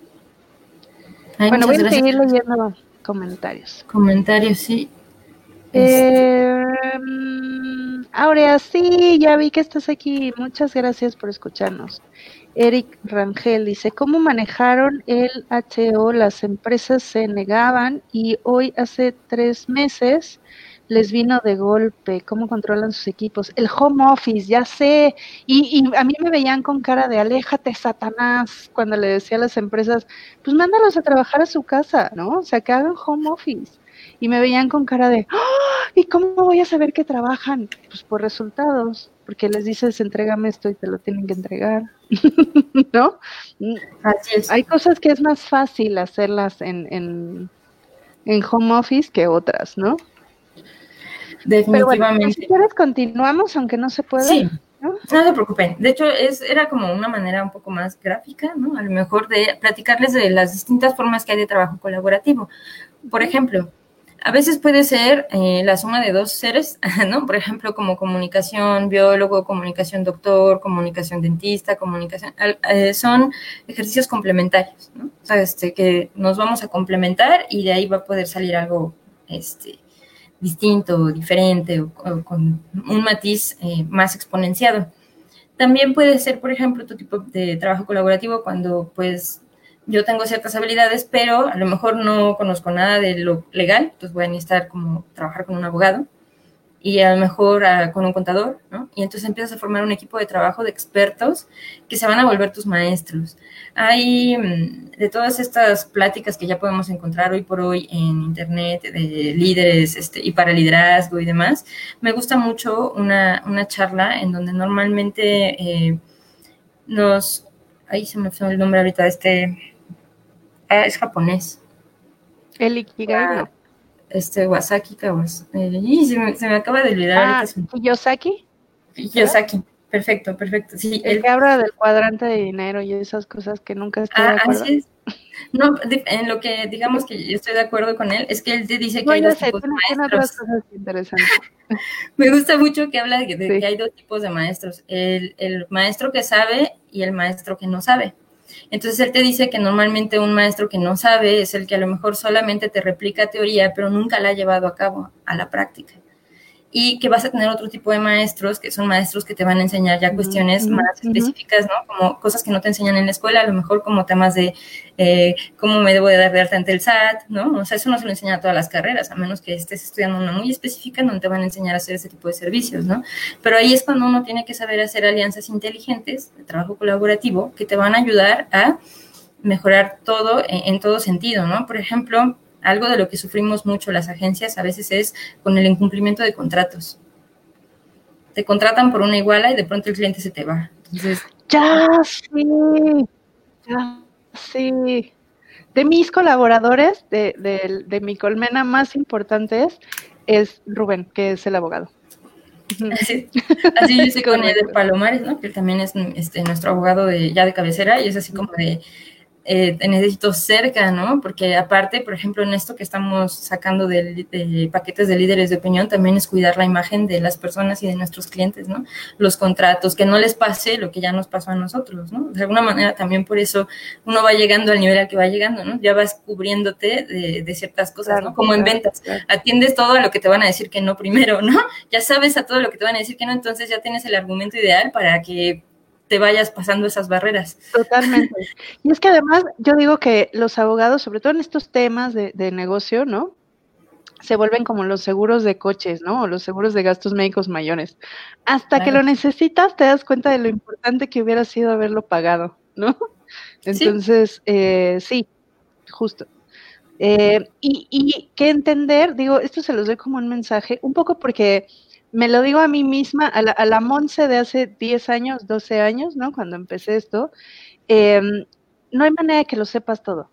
bueno, voy a seguir leyendo comentarios. Comentarios, sí. Eh, Aurea, sí, ya vi que estás aquí. Muchas gracias por escucharnos. Eric Rangel dice, ¿cómo manejaron el HO? Las empresas se negaban y hoy hace tres meses les vino de golpe. ¿Cómo controlan sus equipos? El home office, ya sé. Y, y a mí me veían con cara de aléjate, Satanás, cuando le decía a las empresas, pues mándalos a trabajar a su casa, ¿no? O sea, que hagan home office y me veían con cara de, ¡Ah! ¿y cómo voy a saber que trabajan? Pues por resultados, porque les dices, entrégame esto y te lo tienen que entregar, ¿no? Así es. Hay cosas que es más fácil hacerlas en, en, en home office que otras, ¿no? Definitivamente. si quieres, continuamos, aunque no se pueda. Sí. ¿no? no se preocupen. De hecho, es, era como una manera un poco más gráfica, ¿no? A lo mejor de platicarles de las distintas formas que hay de trabajo colaborativo. Por ejemplo, A veces puede ser eh, la suma de dos seres, ¿no? Por ejemplo, como comunicación biólogo, comunicación doctor, comunicación dentista, comunicación... Eh, son ejercicios complementarios, ¿no? O sea, este, que nos vamos a complementar y de ahí va a poder salir algo este, distinto, diferente o, con un matiz eh, más exponenciado. También puede ser, por ejemplo, tu tipo de trabajo colaborativo cuando pues yo tengo ciertas habilidades, pero a lo mejor no conozco nada de lo legal, entonces voy a necesitar como trabajar con un abogado y a lo mejor ah, con un contador, ¿no? Y entonces empiezas a formar un equipo de trabajo de expertos que se van a volver tus maestros. Hay mm, de todas estas pláticas que ya podemos encontrar hoy por hoy en internet de líderes este, y para liderazgo y demás, me gusta mucho una, una charla en donde normalmente eh, nos... Ahí se me fue el nombre ahorita, este Ah, es japonés. El Ikigai. Ah, este, Wasaki Kawasaki. Eh, se, me, se me acaba de olvidar. Ah, ¿Yosaki? Yosaki. Perfecto, perfecto. Sí, el, que habla del cuadrante de dinero y esas cosas que nunca estoy ah, de acuerdo. Así es. No, en lo que digamos que yo estoy de acuerdo con él, es que él te dice que hay dos tipos de maestros. Cosas interesantes. Me gusta mucho que habla de, que hay dos tipos de maestros, el, el maestro que sabe y el maestro que no sabe. Entonces él te dice que normalmente un maestro que no sabe es el que a lo mejor solamente te replica teoría, pero nunca la ha llevado a cabo, a la práctica y que vas a tener otro tipo de maestros, que son maestros que te van a enseñar ya cuestiones más específicas, ¿no? Como cosas que no te enseñan en la escuela, a lo mejor como temas de eh, cómo me debo de dar de alta ante el SAT, ¿no? O sea, eso no se lo enseña a todas las carreras, a menos que estés estudiando una muy específica donde te van a enseñar a hacer ese tipo de servicios, ¿no? Pero ahí es cuando uno tiene que saber hacer alianzas inteligentes de trabajo colaborativo que te van a ayudar a mejorar todo en, en todo sentido, ¿no? Por ejemplo, algo de lo que sufrimos mucho las agencias a veces es con el incumplimiento de contratos. Te contratan por una iguala y de pronto el cliente se te va. Entonces, ya sí, ya sí. De mis colaboradores, de, mi colmena más importantes, es Rubén, que es el abogado. Así, así yo estoy con Eder Palomares, ¿no? que también es este, nuestro abogado de, ya de cabecera y es así como de, eh, necesito cerca, ¿no? Porque aparte, por ejemplo, en esto que estamos sacando de, paquetes de líderes de opinión, también es cuidar la imagen de las personas y de nuestros clientes, ¿no? Los contratos, que no les pase lo que ya nos pasó a nosotros, ¿no? De alguna manera también por eso uno va llegando al nivel al que va llegando, ¿no? Ya vas cubriéndote de, ciertas cosas, ¿no? Como en ventas, atiendes todo a lo que te van a decir que no primero, ¿no? Ya sabes a todo lo que te van a decir que no, entonces ya tienes el argumento ideal para que te vayas pasando esas barreras. Totalmente. Y es que además yo digo que los abogados, sobre todo en estos temas de, negocio, ¿no? Se vuelven como los seguros de coches, ¿no? O los seguros de gastos médicos mayores. Hasta que lo necesitas, te das cuenta de lo importante que hubiera sido haberlo pagado, ¿no? Entonces, sí, eh, sí justo. Eh, y, y que entender, digo, esto se los doy como un mensaje, un poco porque me lo digo a mí misma, a la, a la Monse de hace 10 años, 12 años, ¿no? Cuando empecé esto, em, no hay manera de que lo sepas todo.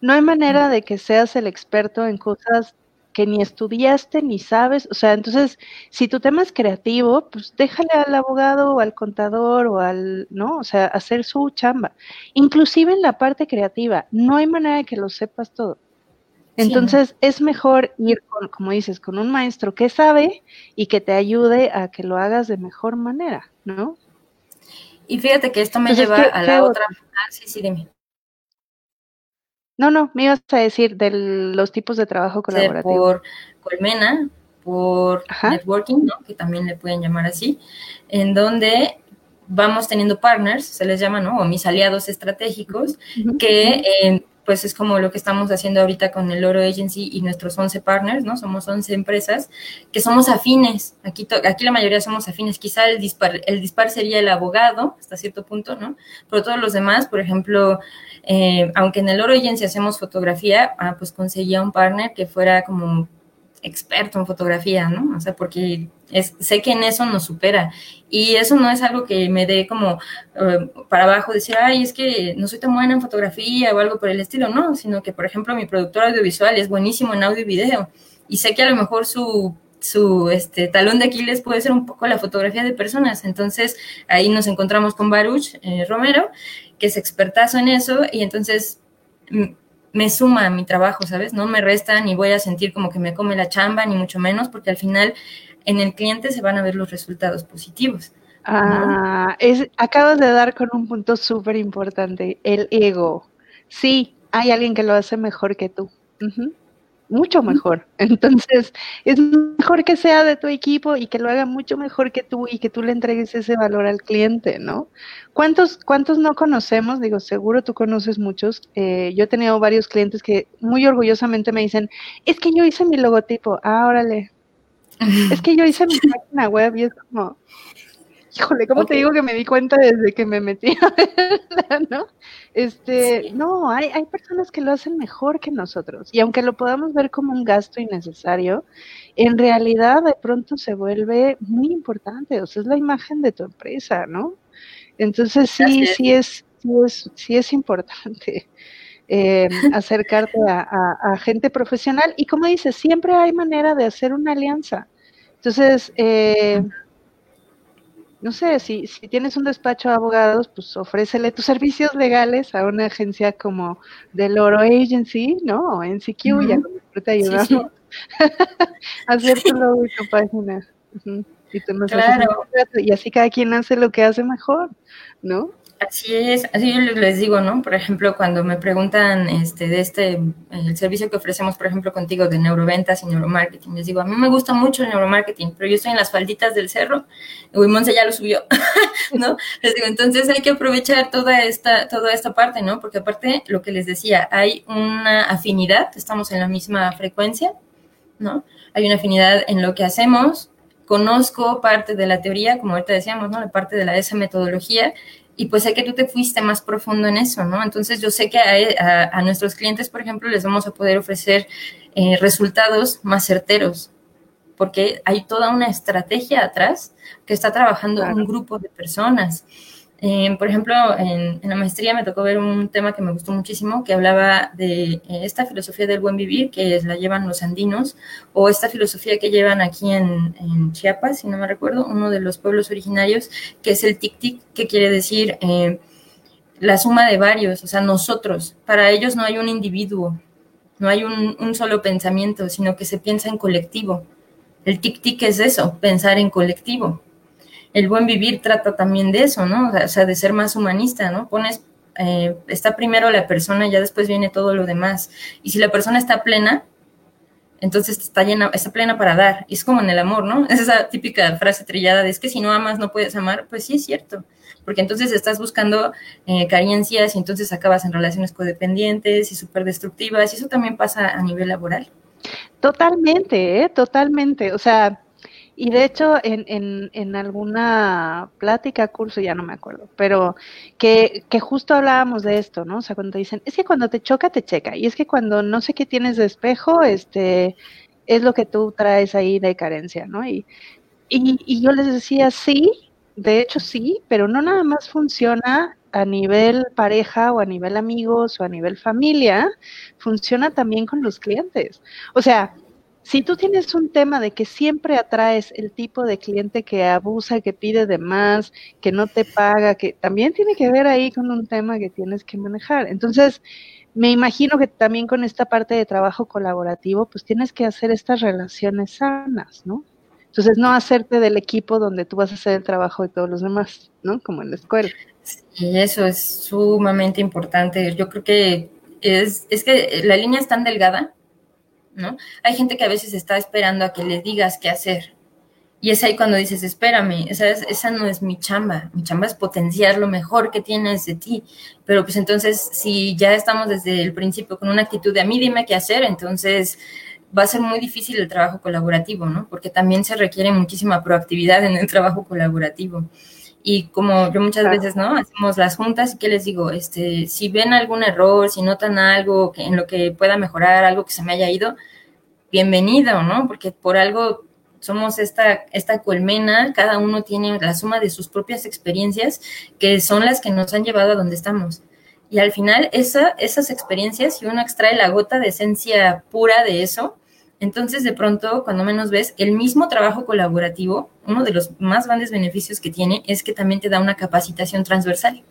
No hay manera de que seas el experto en cosas que ni estudiaste ni sabes. O sea, entonces, si tu tema es creativo, pues déjale al abogado o al contador o al, ¿no? O sea, hacer su chamba. Inclusive en la parte creativa, no hay manera de que lo sepas todo. Entonces es mejor ir con, como dices, con un maestro que sabe y que te ayude a que lo hagas de mejor manera, ¿no? Y fíjate que esto me lleva a la otra. Ah, sí, sí, dime. No, no, me ibas a decir de los tipos de trabajo colaborativo. Por Colmena, por networking, ¿no? que también le pueden llamar así, en donde vamos teniendo partners, se les llama, ¿no? O mis aliados estratégicos, que eh, pues es como lo que estamos haciendo ahorita con el Oro Agency y nuestros 11 partners, ¿no? Somos 11 empresas que somos afines. Aquí, aquí la mayoría somos afines. Quizá el dispar, el dispar sería el abogado hasta cierto punto, ¿no? Pero todos los demás, por ejemplo, eh, aunque en el Oro Agency hacemos fotografía, ah, pues conseguía un partner que fuera como experto en fotografía, ¿no? O sea, porque sé que en eso nos supera. Y eso no es algo que me dé como eh, para abajo, decir, ay, es que no soy tan buena en fotografía o algo por el estilo, no, sino que, por ejemplo, mi productor audiovisual es buenísimo en audio y video. Y sé que a lo mejor su su este, talón de Aquiles puede ser un poco la fotografía de personas. Entonces ahí nos encontramos con Baruch eh, Romero, que es expertazo en eso, y entonces mm, me suma a mi trabajo, ¿sabes? No me resta ni voy a sentir como que me come la chamba, ni mucho menos, porque al final en el cliente se van a ver los resultados positivos. Ah, acabas de dar con un punto súper importante, el ego. Sí, hay alguien que lo hace mejor que tú. Mucho mejor. Entonces, es mejor que sea de tu equipo y que lo haga mucho mejor que tú y que tú le entregues ese valor al cliente, ¿no? ¿Cuántos, cuántos no conocemos? Digo, seguro tú conoces muchos. Eh, yo he tenido varios clientes que muy orgullosamente me dicen, es que yo hice mi logotipo. Ah, órale. es que yo hice mi página web y es como, Híjole, ¿cómo te digo que me di cuenta desde que me metí a ¿no? Este, no, hay, hay personas que lo hacen mejor que nosotros. Y aunque lo podamos ver como un gasto innecesario, en realidad de pronto se vuelve muy importante. O sea, es la imagen de tu empresa, ¿no? Entonces sí, sí es, sí es, sí es importante. Eh, acercarte a, a, gente profesional y como dices, siempre hay manera de hacer una alianza. Entonces, eh, no sé, si, si tienes un despacho de abogados, pues ofrécele tus servicios legales a una agencia como del Oro Agency, ¿no? O NCQ, uh ya te ayudamos a hacer tu logo y tu página. y, claro. y así cada quien hace lo que hace mejor, ¿no? Así es, así yo les digo, ¿no? Por ejemplo, cuando me preguntan este, de este, el servicio que ofrecemos, por ejemplo, contigo de neuroventas y neuromarketing, les digo, a mí me gusta mucho el neuromarketing, pero yo estoy en las falditas del cerro, y Monse ya lo subió, ¿no? Les digo, entonces hay que aprovechar toda esta, toda esta parte, ¿no? Porque aparte, lo que les decía, hay una afinidad, estamos en la misma frecuencia, ¿no? Hay una afinidad en lo que hacemos, conozco parte de la teoría, como ahorita decíamos, ¿no? La parte de la, esa metodología, y pues sé que tú te fuiste más profundo en eso, ¿no? Entonces yo sé que a, nuestros clientes, por ejemplo, les vamos a poder ofrecer eh, resultados más certeros, porque hay toda una estrategia atrás que está trabajando un grupo de personas. Eh, por ejemplo, en, la maestría me tocó ver un tema que me gustó muchísimo, que hablaba de eh, esta filosofía del buen vivir, que la llevan los andinos, o esta filosofía que llevan aquí en, Chiapas, si no me recuerdo, uno de los pueblos originarios, que es el tic-tic, que quiere decir eh, la suma de varios, o sea, nosotros. Para ellos no hay un individuo, no hay un, un solo pensamiento, sino que se piensa en colectivo. El tic-tic es eso, pensar en colectivo el buen vivir trata también de eso, ¿no? O sea, de ser más humanista, ¿no? Pones, eh, está primero la persona, ya después viene todo lo demás. Y si la persona está plena, entonces está llena, está plena para dar. Y es como en el amor, ¿no? Es esa típica frase trillada de es que si no amas no puedes amar. Pues sí es cierto, porque entonces estás buscando eh, carencias y entonces acabas en relaciones codependientes y súper destructivas y eso también pasa a nivel laboral. Totalmente, ¿eh? totalmente. O sea, y de hecho, en, en, en, alguna plática, curso, ya no me acuerdo, pero que, que justo hablábamos de esto, ¿no? O sea, cuando dicen, es que cuando te choca, te checa. Y es que cuando no sé qué tienes de espejo, este, es lo que tú traes ahí de carencia, ¿no? Y, y, y yo les decía, sí, de hecho sí, pero no nada más funciona a nivel pareja o a nivel amigos o a nivel familia, funciona también con los clientes. O sea, si tú tienes un tema de que siempre atraes el tipo de cliente que abusa, que pide de más, que no te paga, que también tiene que ver ahí con un tema que tienes que manejar. Entonces, me imagino que también con esta parte de trabajo colaborativo, pues tienes que hacer estas relaciones sanas, ¿no? Entonces, no hacerte del equipo donde tú vas a hacer el trabajo de todos los demás, ¿no? Como en la escuela. Sí, eso es sumamente importante. Yo creo que es, es que la línea es tan delgada ¿no? Hay gente que a veces está esperando a que le digas qué hacer. Y es ahí cuando dices, espérame, esa, esa no es mi chamba, mi chamba es potenciar lo mejor que tienes de ti. Pero pues entonces, si ya estamos desde el principio con una actitud de a mí dime qué hacer, entonces va a ser muy difícil el trabajo colaborativo, ¿no? Porque también se requiere muchísima proactividad en el trabajo colaborativo. Y como yo muchas veces, ¿no? Hacemos las juntas y que les digo, este, si ven algún error, si notan algo que, en lo que pueda mejorar, algo que se me haya ido, bienvenido, ¿no? Porque por algo somos esta, esta colmena, cada uno tiene la suma de sus propias experiencias que son las que nos han llevado a donde estamos. Y al final, esa, esas experiencias, si uno extrae la gota de esencia pura de eso, entonces, de pronto, cuando menos ves, el mismo trabajo colaborativo, uno de los más grandes beneficios que tiene es que también te da una capacitación transversal.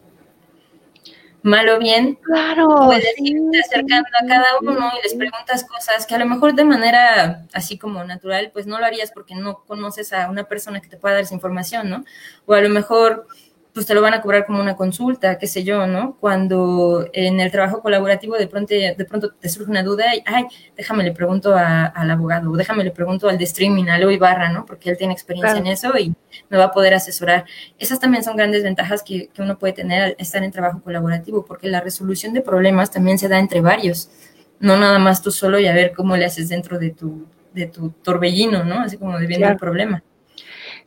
mal o bien, claro, puedes irte acercando a cada uno y les preguntas cosas que a lo mejor de manera así como natural, pues no lo harías porque no conoces a una persona que te pueda dar esa información, ¿no? O a lo mejor pues te lo van a cobrar como una consulta, qué sé yo, ¿no? Cuando en el trabajo colaborativo de pronto, de pronto te surge una duda y, ay, déjame le pregunto al abogado, o déjame le pregunto al de streaming, a Leo Ibarra, ¿no? Porque él tiene experiencia en eso y me va a poder asesorar. Esas también son grandes ventajas que, que uno puede tener al estar en trabajo colaborativo, porque la resolución de problemas también se da entre varios, no nada más tú solo y a ver cómo le haces dentro de tu, de tu torbellino, ¿no? Así como de viendo el problema.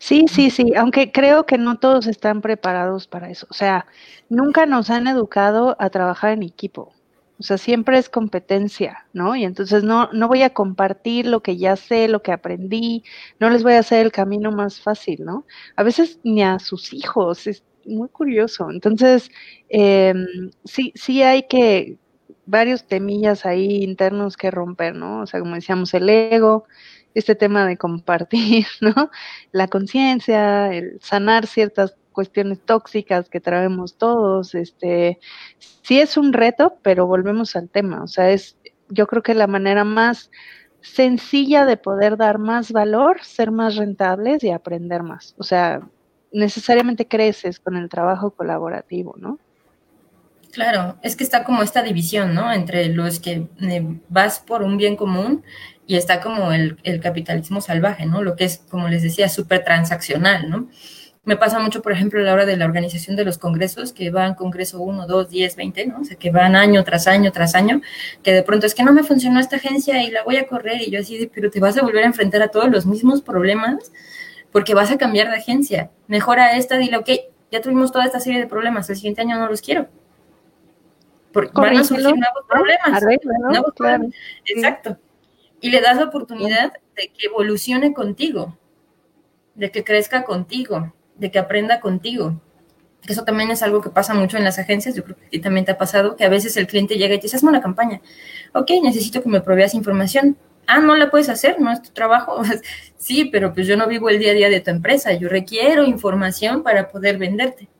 Sí, sí, sí, aunque creo que no todos están preparados para eso. O sea, nunca nos han educado a trabajar en equipo. O sea, siempre es competencia, ¿no? Y entonces no, no voy a compartir lo que ya sé, lo que aprendí, no les voy a hacer el camino más fácil, ¿no? A veces ni a sus hijos, es muy curioso. Entonces, em, sí, sí hay que, varios temillas ahí internos que romper, ¿no? O sea, como decíamos, el ego, este tema de compartir, ¿no? La conciencia, el sanar ciertas cuestiones tóxicas que traemos todos, este, sí es un reto, pero volvemos al tema, o sea, es, yo creo que la manera más sencilla de poder dar más valor, ser más rentables y aprender más, o sea, necesariamente creces con el trabajo colaborativo, ¿no? Claro, es que está como esta división, ¿no? Entre los que eh, vas por un bien común y está como el, capitalismo salvaje, ¿no? Lo que es, como les decía, súper transaccional, ¿no? Me pasa mucho, por ejemplo, a la hora de la organización de los congresos, que van congreso 1, 2, 10, 20, ¿no? O sea, que van año tras año tras año, que de pronto es que no me funcionó esta agencia y la voy a correr y yo así, pero te vas a volver a enfrentar a todos los mismos problemas porque vas a cambiar de agencia. Mejora esta, dile, ok, ya tuvimos toda esta serie de problemas, el siguiente año no los quiero. Porque van a surgir nuevos problemas. nuevos problemas. Exacto y le das la oportunidad de que evolucione contigo, de que crezca contigo, de que aprenda contigo. Eso también es algo que pasa mucho en las agencias, yo creo que a ti también te ha pasado, que a veces el cliente llega y te dice, hazme una campaña. Ok, necesito que me proveas información. Ah, no la puedes hacer, no es tu trabajo. sí, pero pues yo no vivo el día a día de tu empresa, yo requiero información para poder venderte,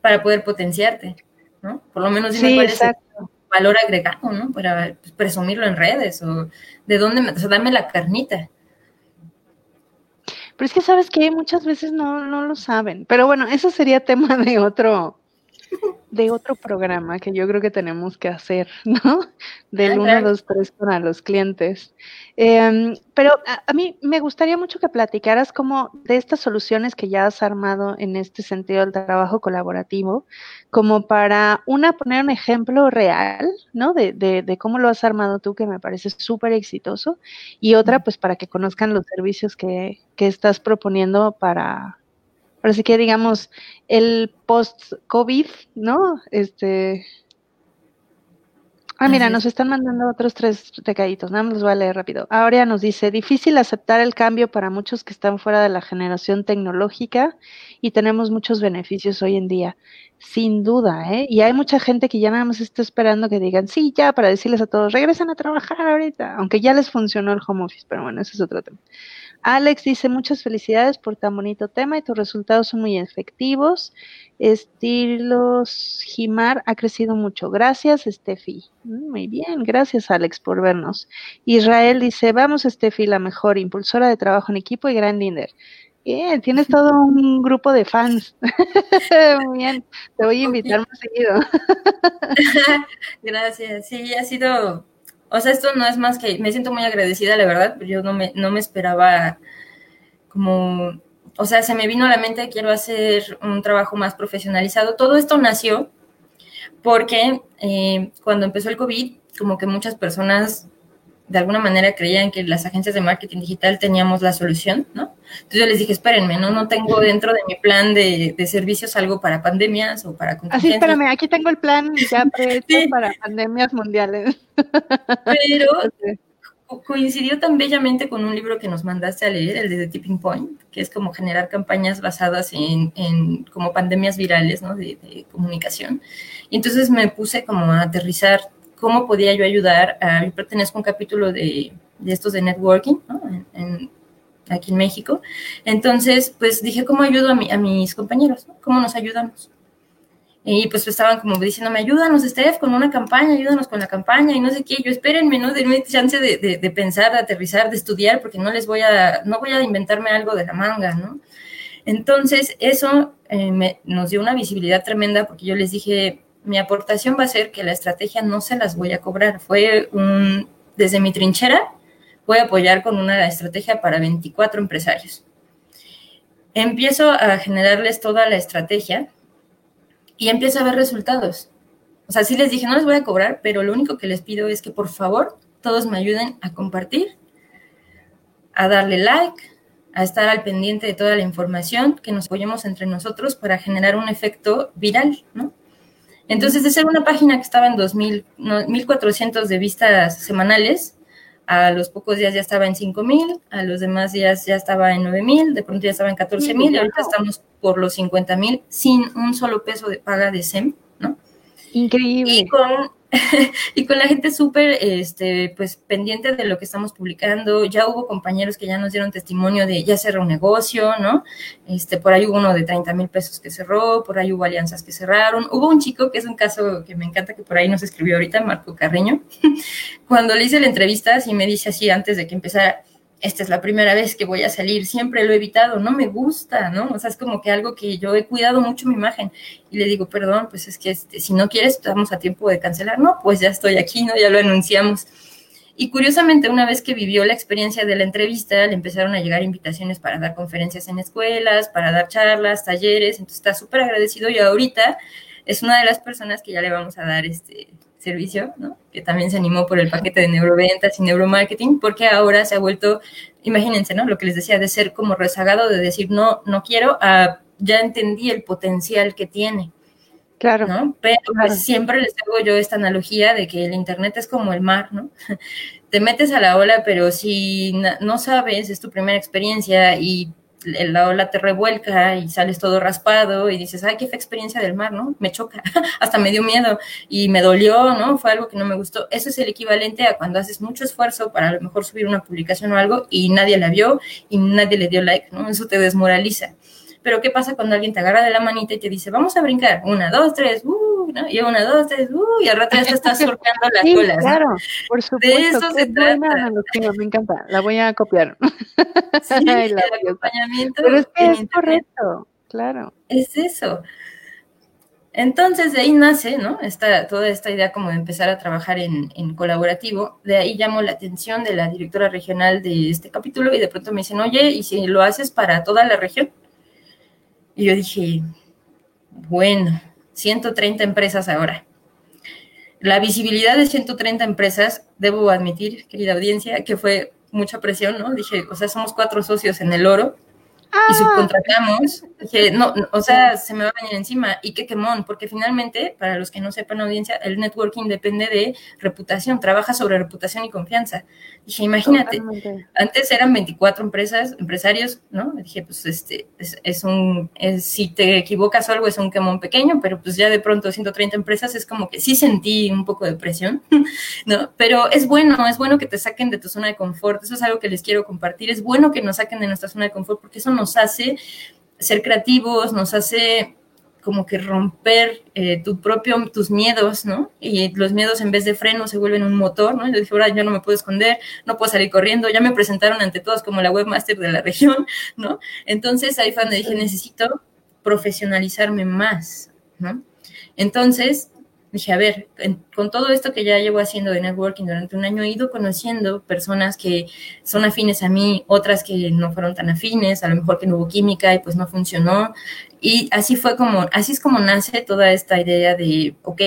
para poder potenciarte, ¿no? Por lo menos sí, exacto valor agregado, ¿no? Para presumirlo en redes o de dónde, me, o sea, dame la carnita. Pero es que sabes que muchas veces no, no lo saben. Pero bueno, eso sería tema de otro, de otro programa que yo creo que tenemos que hacer, ¿no? Del 1, 2, 3 para los clientes. Em, pero a, mí me gustaría mucho que platicaras como de estas soluciones que ya has armado en este sentido del trabajo colaborativo, como para una poner un ejemplo real, ¿no? De, de, de cómo lo has armado tú, que me parece súper exitoso, y otra, pues para que conozcan los servicios que, que estás proponiendo para, Ahora sí que digamos el post-COVID, ¿no? Este. Ah, mira, nos están mandando otros tres recaditos, nada más los voy a leer rápido. Ahora nos dice, difícil aceptar el cambio para muchos que están fuera de la generación tecnológica y tenemos muchos beneficios hoy en día, sin duda, ¿eh? Y hay mucha gente que ya nada más está esperando que digan, sí, ya, para decirles a todos, regresen a trabajar ahorita, aunque ya les funcionó el home office, pero bueno, ese es otro tema. Alex dice muchas felicidades por tan bonito tema y tus resultados son muy efectivos. Estilos Jimar ha crecido mucho. Gracias, Steffi. Mm, muy bien, gracias, Alex, por vernos. Israel dice, vamos, Steffi, la mejor impulsora de trabajo en equipo y gran líder. Bien, tienes todo un grupo de fans. Muy bien, te voy a invitar más seguido. Gracias, sí, ha sido o sea, esto no es más que, me siento muy agradecida, la verdad, pero yo no me, no me esperaba como, o sea, se me vino a la mente, quiero hacer un trabajo más profesionalizado. Todo esto nació porque eh, cuando empezó el COVID, como que muchas personas de alguna manera creían que las agencias de marketing digital teníamos la solución, ¿no? Entonces yo les dije, espérenme, ¿no? No tengo dentro de mi plan de, servicios algo para pandemias o para Así, espérame, aquí tengo el plan ya prehecho para pandemias mundiales. Pero coincidió tan bellamente con un libro que nos mandaste a leer, el de The Tipping Point, que es como generar campañas basadas en, en como pandemias virales, ¿no? De, de comunicación. Y entonces me puse como a aterrizar cómo podía yo ayudar. A, yo pertenezco a un capítulo de, estos de networking en, aquí en México. Entonces, pues dije, ¿cómo ayudo a, mi, a mis compañeros? ¿Cómo nos ayudamos? Y pues estaban como diciéndome, ayúdanos, Steph, con una campaña, ayúdanos con la campaña y no sé qué. Yo espérenme, ¿no? Denme chance de, pensar, de aterrizar, de estudiar, porque no les voy a, no voy a inventarme algo de la manga, ¿no? Entonces, eso eh, nos dio una visibilidad tremenda porque yo les dije, mi aportación va a ser que la estrategia no se las voy a cobrar. Fue un, desde mi trinchera, voy a apoyar con una estrategia para 24 empresarios. Empiezo a generarles toda la estrategia y empiezo a ver resultados. O sea, sí les dije, no les voy a cobrar, pero lo único que les pido es que por favor todos me ayuden a compartir, a darle like, a estar al pendiente de toda la información, que nos apoyemos entre nosotros para generar un efecto viral, ¿no? Entonces, de ser una página que estaba en 2000, no, 1400 de vistas semanales, a los pocos días ya estaba en 5000, a los demás días ya estaba en 9000, de pronto ya estaba en 14000 y ahorita estamos por los 50000 sin un solo peso de paga de SEM, ¿no? Increíble. Y con y con la gente súper, este, pues, pendiente de lo que estamos publicando. Ya hubo compañeros que ya nos dieron testimonio de ya cerró un negocio, ¿no? Este, por ahí hubo uno de 30 mil pesos que cerró, por ahí hubo alianzas que cerraron. Hubo un chico que es un caso que me encanta, que por ahí nos escribió ahorita, Marco Carreño. Cuando le hice la entrevista, y me dice así antes de que empezara, esta es la primera vez que voy a salir, siempre lo he evitado, no me gusta, ¿no? O sea, es como que algo que yo he cuidado mucho mi imagen. Y le digo, perdón, pues es que este, si no quieres, estamos a tiempo de cancelar. No, pues ya estoy aquí, ¿no? Ya lo anunciamos. Y curiosamente, una vez que vivió la experiencia de la entrevista, le empezaron a llegar invitaciones para dar conferencias en escuelas, para dar charlas, talleres, entonces está súper agradecido y ahorita es una de las personas que ya le vamos a dar este servicio, ¿no? que también se animó por el paquete de neuroventas y neuromarketing, porque ahora se ha vuelto, imagínense, ¿no? Lo que les decía, de ser como rezagado, de decir, no, no quiero, a, ya entendí el potencial que tiene. Claro. ¿no? Pero Pues, siempre les hago yo esta analogía de que el Internet es como el mar, ¿no? Te metes a la ola, pero si no sabes, es tu primera experiencia y la ola te revuelca y sales todo raspado y dices, ay, qué fue experiencia del mar, ¿no? Me choca, hasta me dio miedo y me dolió, ¿no? Fue algo que no me gustó. Eso es el equivalente a cuando haces mucho esfuerzo para a lo mejor subir una publicación o algo y nadie la vio y nadie le dio like, ¿no? Eso te desmoraliza. Pero ¿qué pasa cuando alguien te agarra de la manita y te dice, vamos a brincar? Una, dos, tres, uh, ¿no? Y una, dos, tres, uh, y al rato ya te estás surfeando las sí, olas. Claro, por supuesto. De eso se trata. me encanta, la voy a copiar. Sí, el acompañamiento. Pero es que es internet. correcto, claro. Es eso. Entonces de ahí nace, ¿no? Esta, toda esta idea como de empezar a trabajar en, en, colaborativo. De ahí llamó la atención de la directora regional de este capítulo y de pronto me dicen, oye, ¿y si lo haces para toda la región? Y yo dije, bueno, 130 empresas ahora. La visibilidad de 130 empresas, debo admitir, querida audiencia, que fue mucha presión, ¿no? Dije, o sea, somos cuatro socios en el oro. Y subcontratamos. Dije, no, no, o sea, se me va a venir encima. Y qué quemón, porque finalmente, para los que no sepan, audiencia, el networking depende de reputación, trabaja sobre reputación y confianza. Dije, imagínate, Totalmente. antes eran 24 empresas, empresarios, ¿no? Dije, pues este, es, es un, es, si te equivocas o algo, es un quemón pequeño, pero pues ya de pronto 130 empresas es como que sí sentí un poco de presión, ¿no? Pero es bueno, es bueno que te saquen de tu zona de confort, eso es algo que les quiero compartir, es bueno que nos saquen de nuestra zona de confort porque eso nos hace ser creativos, nos hace como que romper eh, tu propio, tus miedos, ¿no? Y los miedos en vez de freno se vuelven un motor, ¿no? Yo dije, ahora yo no me puedo esconder, no puedo salir corriendo, ya me presentaron ante todos como la webmaster de la región, ¿no? Entonces ahí fue donde dije, necesito profesionalizarme más, ¿no? Entonces dije, a ver, con todo esto que ya llevo haciendo de networking durante un año, he ido conociendo personas que son afines a mí, otras que no fueron tan afines, a lo mejor que no hubo química y pues no funcionó. Y así fue como, así es como nace toda esta idea de, ok,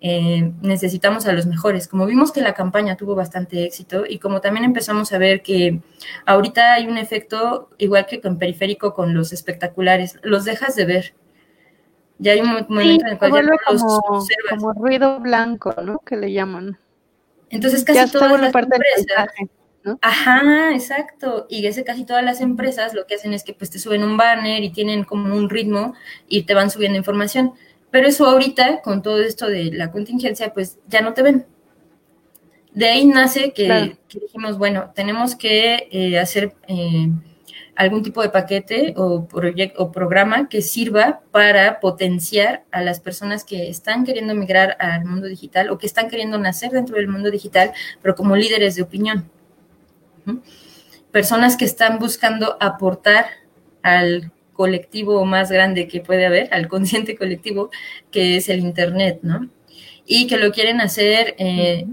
eh, necesitamos a los mejores. Como vimos que la campaña tuvo bastante éxito y como también empezamos a ver que ahorita hay un efecto igual que con periférico con los espectaculares, los dejas de ver. Ya hay un momento sí, en el cual ya no los como, observas. como ruido blanco, ¿no? Que le llaman. Entonces casi Ya todas las parte empresas. Ajá, exacto. Y ese casi todas las empresas lo que hacen es que pues te suben un banner y tienen como un ritmo y te van subiendo información. Pero eso ahorita, con todo esto de la contingencia, pues ya no te ven. De ahí nace que, Claro. que dijimos, bueno, tenemos que eh, hacer, eh, algún tipo de paquete o, proyecto, o programa que sirva para potenciar a las personas que están queriendo migrar al mundo digital o que están queriendo nacer dentro del mundo digital, pero como líderes de opinión. Personas que están buscando aportar al colectivo más grande que puede haber, al consciente colectivo, que es el Internet, ¿no? Y que lo quieren hacer, eh,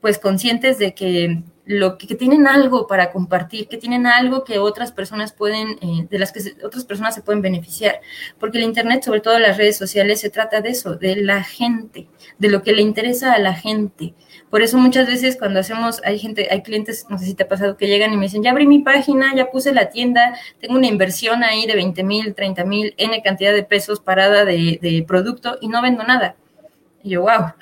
pues, conscientes de que lo que, tienen algo para compartir, que tienen algo que otras personas pueden, eh, de las que otras personas se pueden beneficiar. Porque el Internet, sobre todo las redes sociales, se trata de eso, de la gente, de lo que le interesa a la gente. Por eso muchas veces cuando hacemos, hay gente, hay clientes, no sé si te ha pasado, que llegan y me dicen, ya abrí mi página, ya puse la tienda, tengo una inversión ahí de 20 mil, 30 mil, N cantidad de pesos parada de, producto y no vendo nada. Y yo, wow,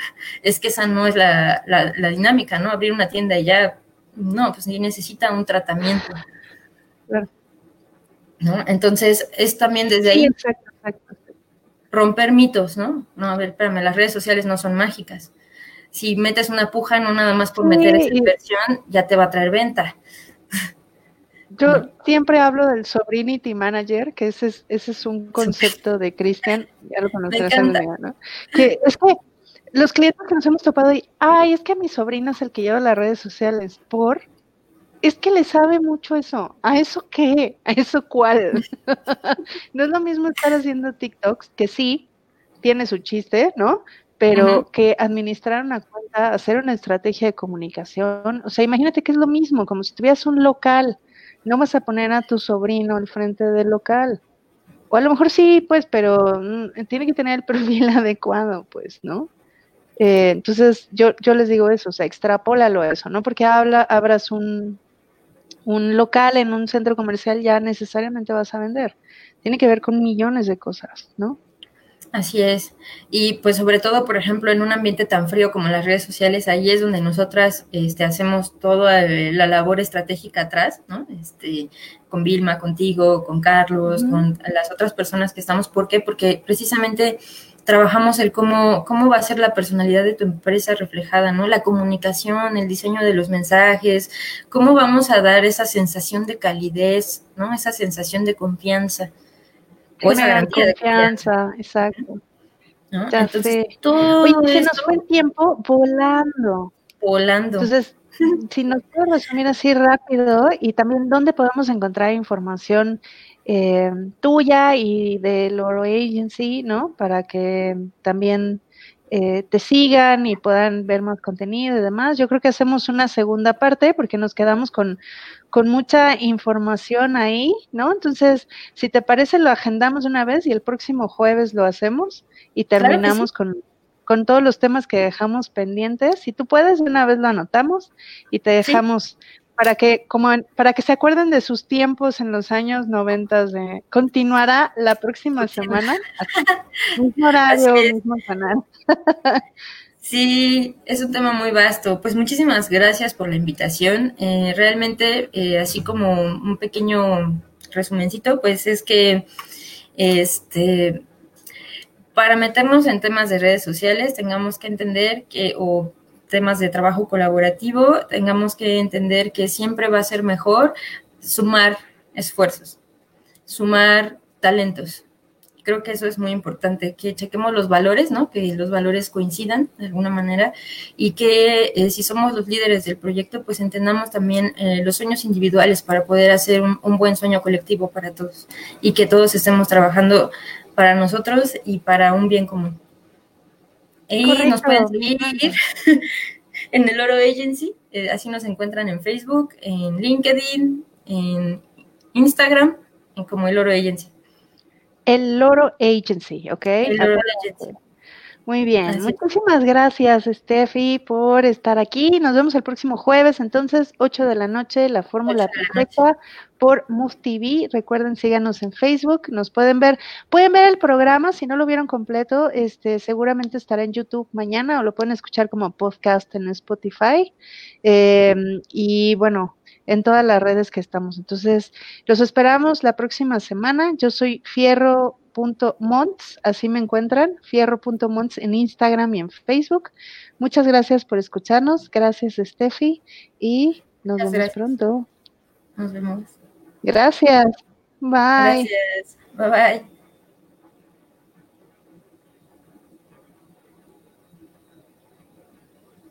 es que esa no es la, la dinámica, ¿no? Abrir una tienda y ya no, pues necesita un tratamiento. ¿No? Entonces, es también desde ahí romper mitos, ¿no? No, a ver, espérame, las redes sociales no son mágicas. Si metes una puja, no nada más por meter esa inversión, ya te va a traer venta. Yo siempre hablo del Sobrinity Manager, que ese es, ese es un concepto de Christian, ya lo conocerás, ¿no? Que es que los clientes que nos hemos topado y, ay, es que mi sobrino es el que lleva las redes sociales, por, es que le sabe mucho eso. ¿A eso qué? ¿A eso cuál? no es lo mismo estar haciendo TikToks, que sí, tiene su chiste, ¿no? Pero que administrar una cuenta, hacer una estrategia de comunicación, o sea, imagínate que es lo mismo, como si tuvieras un local, no vas a poner a tu sobrino al frente del local. O a lo mejor sí, pues, pero mm, tiene que tener el perfil adecuado, pues, ¿no? Eh, entonces, yo, yo les digo eso, o sea, extrapólalo a eso, ¿no? Porque habla, abras un, un local en un centro comercial, ya necesariamente vas a vender. Tiene que ver con millones de cosas, ¿no? Así es. Y pues sobre todo, por ejemplo, en un ambiente tan frío como las redes sociales, ahí es donde nosotras este, hacemos toda eh, la labor estratégica atrás, ¿no? Este, con Vilma, contigo, con Carlos, con las otras personas que estamos. ¿Por qué? Porque precisamente trabajamos el cómo, cómo va a ser la personalidad de tu empresa reflejada, ¿no? La comunicación, el diseño de los mensajes, cómo vamos a dar esa sensación de calidez, ¿no? Esa sensación de confianza. O esa garantía de confianza, exacto. Ya sé. Oye, se nos fue el tiempo volando. Volando. Entonces, si nos puedes resumir así rápido y también dónde podemos encontrar información eh, tuya y de Loro Agency, ¿no? Para que también eh, te sigan y puedan ver más contenido y demás. Yo creo que hacemos una segunda parte porque nos quedamos con, con mucha información ahí, ¿no? Entonces, si te parece, lo agendamos una vez y el próximo jueves lo hacemos y terminamos con, con todos los temas que dejamos pendientes. Si tú puedes, una vez lo anotamos y te dejamos para que como para que se acuerden de sus tiempos en los años noventas de continuará la próxima semana. Mismo horario mismo canal. Sí es un tema muy vasto. Pues muchísimas gracias por la invitación. Eh, realmente eh, así como un pequeño resumencito pues es que este para meternos en temas de redes sociales tengamos que entender que o temas de trabajo colaborativo, tengamos que entender que siempre va a ser mejor sumar esfuerzos, sumar talentos. Creo que eso es muy importante, que chequemos los valores, ¿no? Que los valores coincidan de alguna manera y que eh, si somos los líderes del proyecto, pues entendamos también eh, los sueños individuales para poder hacer un, un buen sueño colectivo para todos y que todos estemos trabajando para nosotros y para un bien común. Y nos pueden seguir en el Oro Agency, eh, así nos encuentran en Facebook, en LinkedIn, en Instagram, en como el Oro Agency. El Loro Agency, ¿ok? El Loro Agency. Muy bien, muchísimas gracias Steffi por estar aquí. Nos vemos el próximo jueves, entonces 8 de la noche, la fórmula perfecta por Move TV. Recuerden, síganos en Facebook, nos pueden ver, pueden ver el programa, si no lo vieron completo, este seguramente estará en YouTube mañana o lo pueden escuchar como podcast en Spotify. Em, y bueno, en todas las redes que estamos. Entonces, los esperamos la próxima semana. Yo soy Fierro fierro.monts, así me encuentran, fierro.monts en Instagram y en Facebook. Muchas gracias por escucharnos, gracias Steffi y nos vemos pronto. Nos vemos. Gracias. Bye. Gracias. Bye bye.